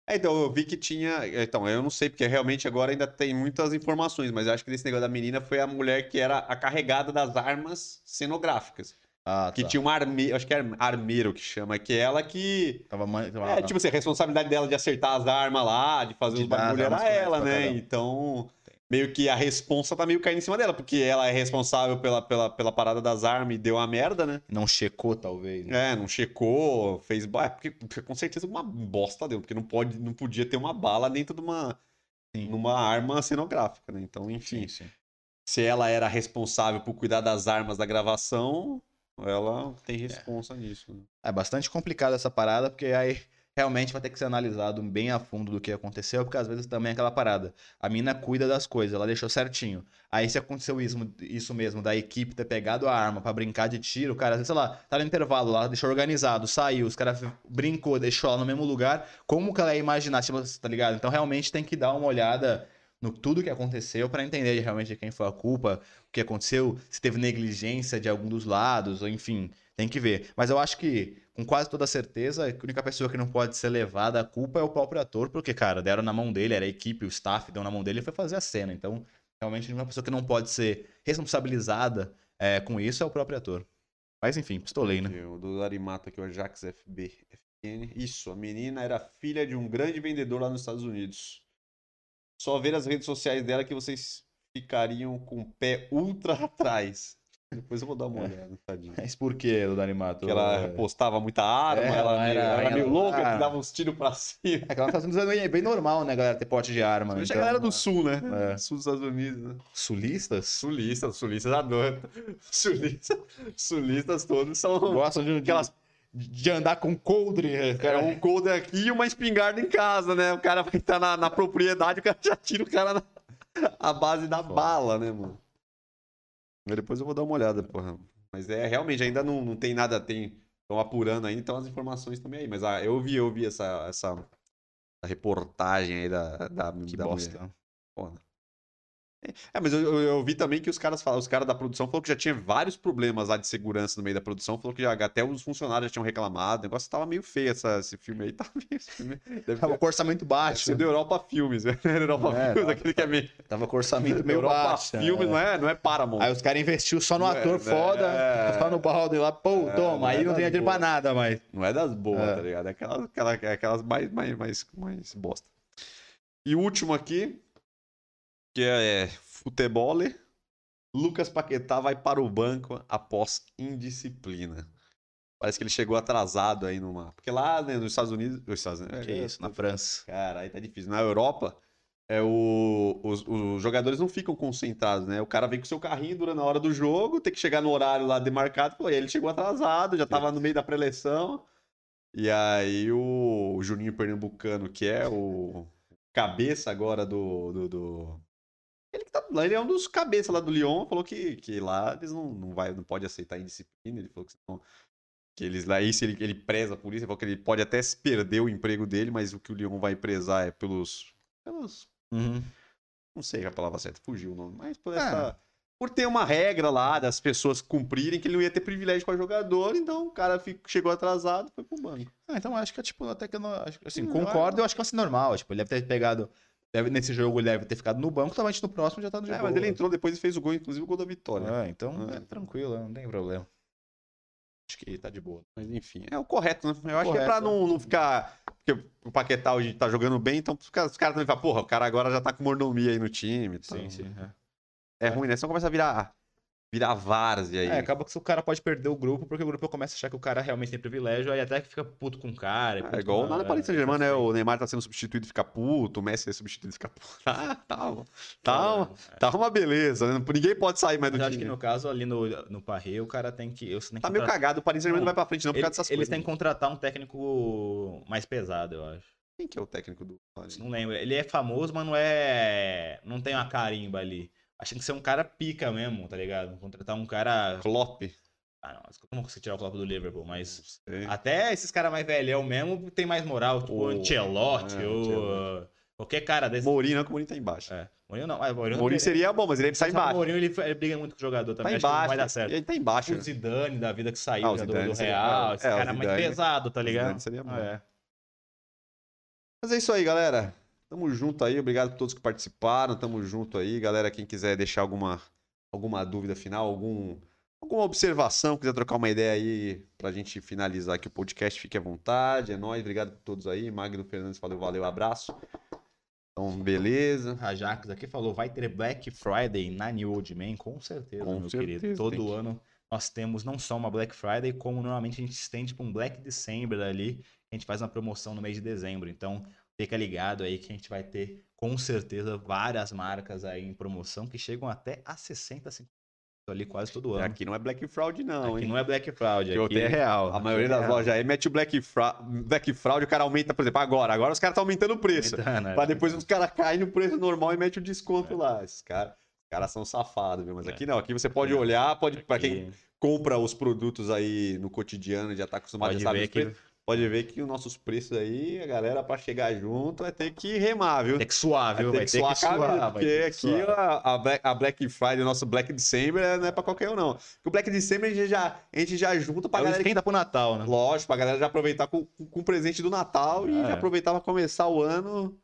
É, então, eu vi que tinha. Então, eu não sei, porque realmente agora ainda tem muitas informações, mas eu acho que desse negócio da menina foi a mulher que era a carregada das armas cenográficas. Ah, Que tá. tinha um armeiro, acho que é armeiro que chama, que é ela que. Tava, tava- É, tipo assim, a responsabilidade dela de acertar as armas lá, de fazer De os bagulho era ela, né? Então, meio que a responsa tá meio caindo em cima dela, porque ela é responsável pela, pela, pela parada das armas e deu uma merda, né? Não checou, talvez. né? É, não checou, fez. é, Porque, porque com certeza uma bosta deu, porque não, pode, não podia ter uma bala dentro de uma, Sim. numa arma cenográfica, né? Então, enfim, Sim, sim. se ela era responsável por cuidar das armas da gravação, ela tem responsa nisso. né? É bastante complicado essa parada, porque aí realmente vai ter que ser analisado bem a fundo do que aconteceu, porque às vezes também é aquela parada. A mina cuida das coisas, ela deixou certinho. Aí se aconteceu isso, isso mesmo, da equipe ter pegado a arma pra brincar de tiro, cara, sei lá, tá no intervalo lá, deixou organizado, saiu, os caras brincou, deixou ela no mesmo lugar, como que ela ia imaginar, tipo, tá ligado? Então realmente tem que dar uma olhada no tudo que aconteceu pra entender realmente quem foi a culpa, o que aconteceu, se teve negligência de algum dos lados, ou enfim, tem que ver. Mas eu acho que, com quase toda certeza, a única pessoa que não pode ser levada à culpa é o próprio ator, porque, cara, deram na mão dele, era a equipe, o staff deu na mão dele e foi fazer a cena. Então, realmente, a única pessoa que não pode ser responsabilizada é, com isso é o próprio ator. Mas, enfim, pistolei, né? O do Arimato aqui, o Ajax FB. FN. Isso, a menina era filha de um grande vendedor lá nos Estados Unidos. Só ver as redes sociais dela que vocês ficariam com o pé ultra atrás. Depois eu vou dar uma É. olhada, tadinho. Mas por que, do Danimato? Que ela postava muita arma, É, ela, era- ela era meio ela- louca, ah. que dava uns tiros pra cima. É que ela tá usando é bem normal, né, galera, ter pote de arma. Mas a então- galera do sul, né? É. Sul dos Estados Unidos, né? Sulistas? Sulistas, sulistas adoram. Sulistas, sulistas todos são Gostam de, aquelas de andar com coldre. É cara. um coldre aqui e uma espingarda em casa, né? O cara vai estar na, na propriedade, o cara já tira o cara na a base da Foda. bala, né, mano? Mas depois eu vou dar uma olhada, porra. Mas é, realmente, ainda não, não tem nada, tem. Estão apurando ainda, então as informações também aí. Mas ah, eu vi, eu vi essa, essa, essa reportagem aí da, da, Que da bosta. mulher. Foda. É, mas eu, eu, vi também que os caras falam, os caras da produção falaram que já tinha vários problemas lá de segurança no meio da produção, falou que já, até os funcionários já tinham reclamado, o negócio tava meio feio essa, esse filme aí, tá meio, filme deve Tava com orçamento baixo. ser do Europa Filmes, né? Europa É, Filmes, aquele que é meio, Tava com orçamento meio Europa baixo. Filmes, não é, não é Paramount. Aí os caras investiu só no é, ator né? foda, É. só no balde lá, pô, É, toma. Aí é não tem dinheiro pra nada, mas. Não é das boas, É. tá ligado? É aquelas, aquela, é aquelas mais, mais, mais, mais bosta. E o último aqui, que é futebol. Lucas Paquetá vai para o banco após indisciplina. Parece que ele chegou atrasado aí numa. Porque lá né, nos Estados Unidos. Estados Unidos Que isso, na França. Cara, aí tá difícil. Na Europa, é o, os, os jogadores não ficam concentrados, né? O cara vem com o seu carrinho durante a hora do jogo, tem que chegar no horário lá demarcado. Pô, e aí ele chegou atrasado, já tava no meio da pré-eleição. E aí o, o Juninho Pernambucano, que é o cabeça agora do. do, do- Ele, que tá, lá, ele é um dos cabeças lá do Lyon, falou que, que lá eles não, não, vai, não pode aceitar indisciplina. Ele falou que senão que eles lá, isso ele, ele preza por isso, ele falou que ele pode até se perder o emprego dele, mas o que o Lyon vai prezar é pelos. pelos Uhum. não sei a palavra certa, fugiu o nome, mas por, É. essa, por ter uma regra lá das pessoas cumprirem que ele não ia ter privilégio com o jogador, então o cara fi- chegou atrasado e foi pro banco. Ah, então acho que, tipo, até que eu não. acho Assim, Hum, concordo, eu acho que é assim normal. Tipo, ele deve ter pegado. Deve, nesse jogo ele deve ter ficado no banco, talvez no próximo já tá no jogo. É, mas ele entrou depois e fez o gol, inclusive o gol da vitória. É, então É. é tranquilo, não tem problema. Acho que tá de boa. Mas enfim, é o correto, né? Eu acho que é Correto, pra é. não, não ficar. Porque o Paquetá hoje tá jogando bem, então os caras, os caras também falam, porra, o cara agora já tá com mordomia aí no time. Então... É. É ruim, né? Senão começa a virar. Virar várzea aí. É, acaba que o cara pode perder o grupo, porque o grupo começa a achar que o cara realmente tem privilégio, aí até que fica puto com o cara. É puto igual com a- na Paris Saint-Germain, né? assim. O Neymar tá sendo substituído e fica puto, o Messi é substituído e fica puto. Ah, tá, tá, uma- É. tá uma beleza, né? Ninguém pode sair mais do eu acho time. que no caso ali no, no Parre, o cara tem que. Eu, Tá meio cagado, o Paris Saint-Germain não Não, vai pra frente não por Ele- causa dessas eles coisas. têm que contratar um técnico mais pesado, eu acho. Quem que é o técnico do Paris? Não lembro. Ele é famoso, mas não é. Não tem uma carimba ali. Acho que que ser um cara pica mesmo, tá ligado? Contratar um cara. Klopp. Ah, não, como você tirar o Klopp do Liverpool, mas Sei. até esses caras mais velhão mesmo tem mais moral, tipo o Ancelotti, é, o... Ancelotti. qualquer cara desse. Mourinho não, que o Mourinho tá embaixo. É, Mourinho não, mas Mourinho, Mourinho seria bom, mas ele tá Sabe, embaixo. O Mourinho ele, ele briga muito com o jogador Tá também, acho que não embaixo. vai dar certo. Ele tá embaixo. O Zidane da vida que saiu, Ah, do seria- Real, esse é, cara é Zidane- pesado, tá ligado? Zidane seria bom. É. Mas é isso aí, galera. Tamo junto aí. Obrigado por todos que participaram. Tamo junto aí. Galera, quem quiser deixar alguma, alguma dúvida final, algum, alguma observação, quiser trocar uma ideia aí pra gente finalizar aqui o podcast, fique à vontade. É nóis. Obrigado por todos aí. Magno Fernandes falou, valeu, abraço. Então, beleza. A Jacques aqui falou, vai ter Black Friday na New Old Man, com certeza, Com meu certeza, querido. Todo que- ano nós temos não só uma Black Friday, como normalmente a gente estende para um Black December ali, a gente faz uma promoção no mês de dezembro. Então, fica ligado aí que a gente vai ter, com certeza, várias marcas aí em promoção que chegam até a 60, 50 ali quase todo ano. Aqui não é Black Fraud, não, Aqui hein? não é Black Eu aqui tenho- é real. A maioria Aqui é das real. lojas aí mete o Black, Fra... Black Fraud, o cara aumenta, por exemplo, agora. Agora os caras estão aumentando o preço. Aumentando, é. Pra depois os caras caem no preço normal e mete o desconto lá. Esses caras caras são safados, viu? Mas É. aqui não, aqui você pode É. olhar, pode. Pra Aqui- quem compra os produtos aí no cotidiano, já tá acostumado, Pode já sabe ver que pode ver que os nossos preços aí, a galera, pra chegar junto, vai ter que remar, viu? Tem que suar, viu? Vai ter que suar a camisa, suar. vai porque ter que aqui suar. a, Black, a Black Friday, o nosso Black December, não é pra qualquer um, não. Porque o Black December a gente já, a gente já junta pra É galera que esquenta pro Natal, né? Lógico, pra galera já aproveitar com, o presente do Natal e É. já aproveitar pra começar o ano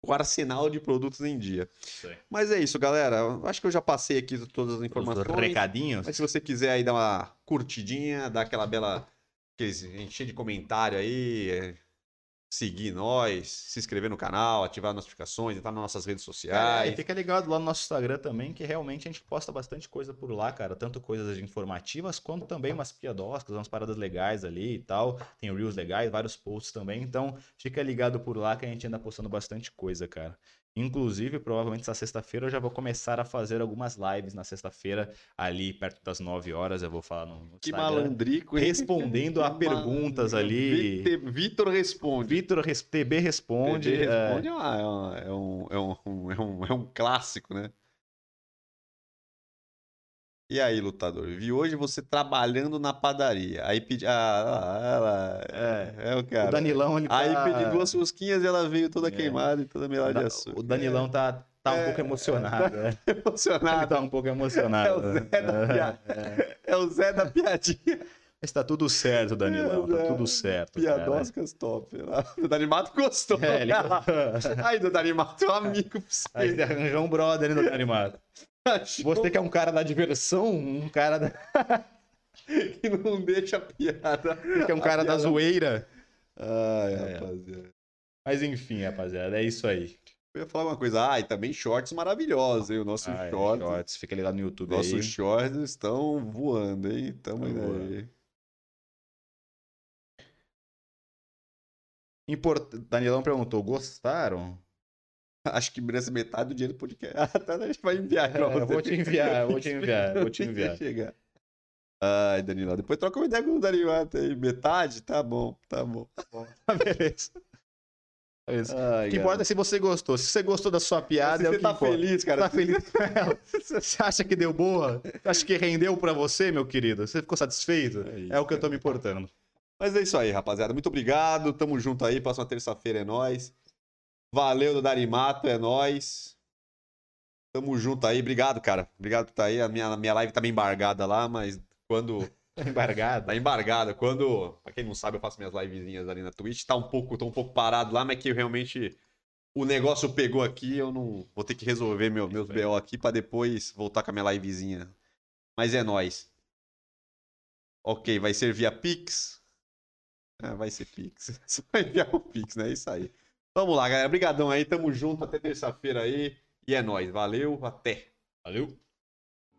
com o arsenal de produtos em dia. Aí. Mas é isso, galera. Acho que eu já passei aqui todas as Os informações. recadinhos. Mas se você quiser aí dar uma curtidinha, dar aquela bela. Encher de comentário aí, é, seguir nós, se inscrever no canal, ativar as notificações, entrar nas nossas redes É, sociais. e fica ligado lá no nosso Instagram também, que realmente a gente posta bastante coisa por lá, cara. Tanto coisas informativas, quanto também umas piadoscas, umas paradas legais ali e tal. Tem reels legais, vários posts também. Então, fica ligado por lá que a gente anda postando bastante coisa, cara. Inclusive, provavelmente essa sexta-feira eu já vou começar a fazer algumas lives na sexta-feira, ali perto das 9 horas. Eu vou falar no no Que malandrico, hein? Respondendo a perguntas malandro. ali. Vitor responde. Vitor Res- TB responde. TB responde é, é é, um, é, um, é, um, é um clássico, né? E aí, lutador? Vi hoje você trabalhando na padaria. Aí pedi. Ah, ela. É, é o cara. o Danilão, ele Aí tá... pedi duas fusquinhas e ela veio toda É. queimada e toda melada de açúcar. O Danilão tá, tá um É. pouco emocionado. né? É Ele emocionado. tá um pouco emocionado. É o Zé da né? piada. É o Zé da piadinha. Mas tá tudo certo, Danilão. Tá É, tudo certo. cara. Piadoscas top. O Danimato gostou. É, ele... Aí, do Danimato é um amigo pra você. Aí arranjou um brother ali no animado. Você que é um cara da diversão, um cara da... que não deixa a piada. que é um cara da zoeira. Ai, É. rapaziada. Mas enfim, rapaziada, é isso aí. Eu ia falar uma coisa. Ah, e também shorts maravilhosos, hein? O nosso Ah, é, shorts. shorts. Fica ligado no YouTube Nossos aí. shorts estão voando, hein? Tamo voando. aí. Import... Danilão perguntou, gostaram? Acho que merece metade do dinheiro do podcast. Ah, tá, a gente vai enviar pra É, vou te enviar, vou te enviar, vou te enviar. chegar. Ai, Danilo, depois troca uma ideia com o Danilo aí. Metade? Tá bom, tá bom. Beleza. Beleza. Ai, O que importa é se você gostou. Se você gostou da sua piada, é você tá importa. feliz, cara. Tá feliz com ela? Você acha que deu boa? Você acha que rendeu pra você, meu querido? Você ficou satisfeito? É isso, É o que eu tô me importando. Mas é isso aí, rapaziada. Muito obrigado. Tamo junto aí. Próxima terça-feira é nóis. Valeu do Darimato, é nóis. Tamo junto aí. Obrigado, cara. Obrigado por estar aí. A minha, a minha live tá meio embargada lá, mas quando. Embargado. Tá embargada. Quando. Pra quem não sabe, eu faço minhas livezinhas ali na Twitch. Tá um pouco, tô um pouco parado lá, mas que realmente o negócio pegou aqui. Eu não. Vou ter que resolver meu, meus BO aqui pra depois voltar com a minha livezinha. Mas é nóis. Ok, vai ser via Pix. Ah, vai ser Pix. Só vai enviar o Pix, né? É isso aí. Vamos lá, galera. Obrigadão aí. Tamo junto. Até terça-feira aí. E é nóis. Valeu. Até. Valeu.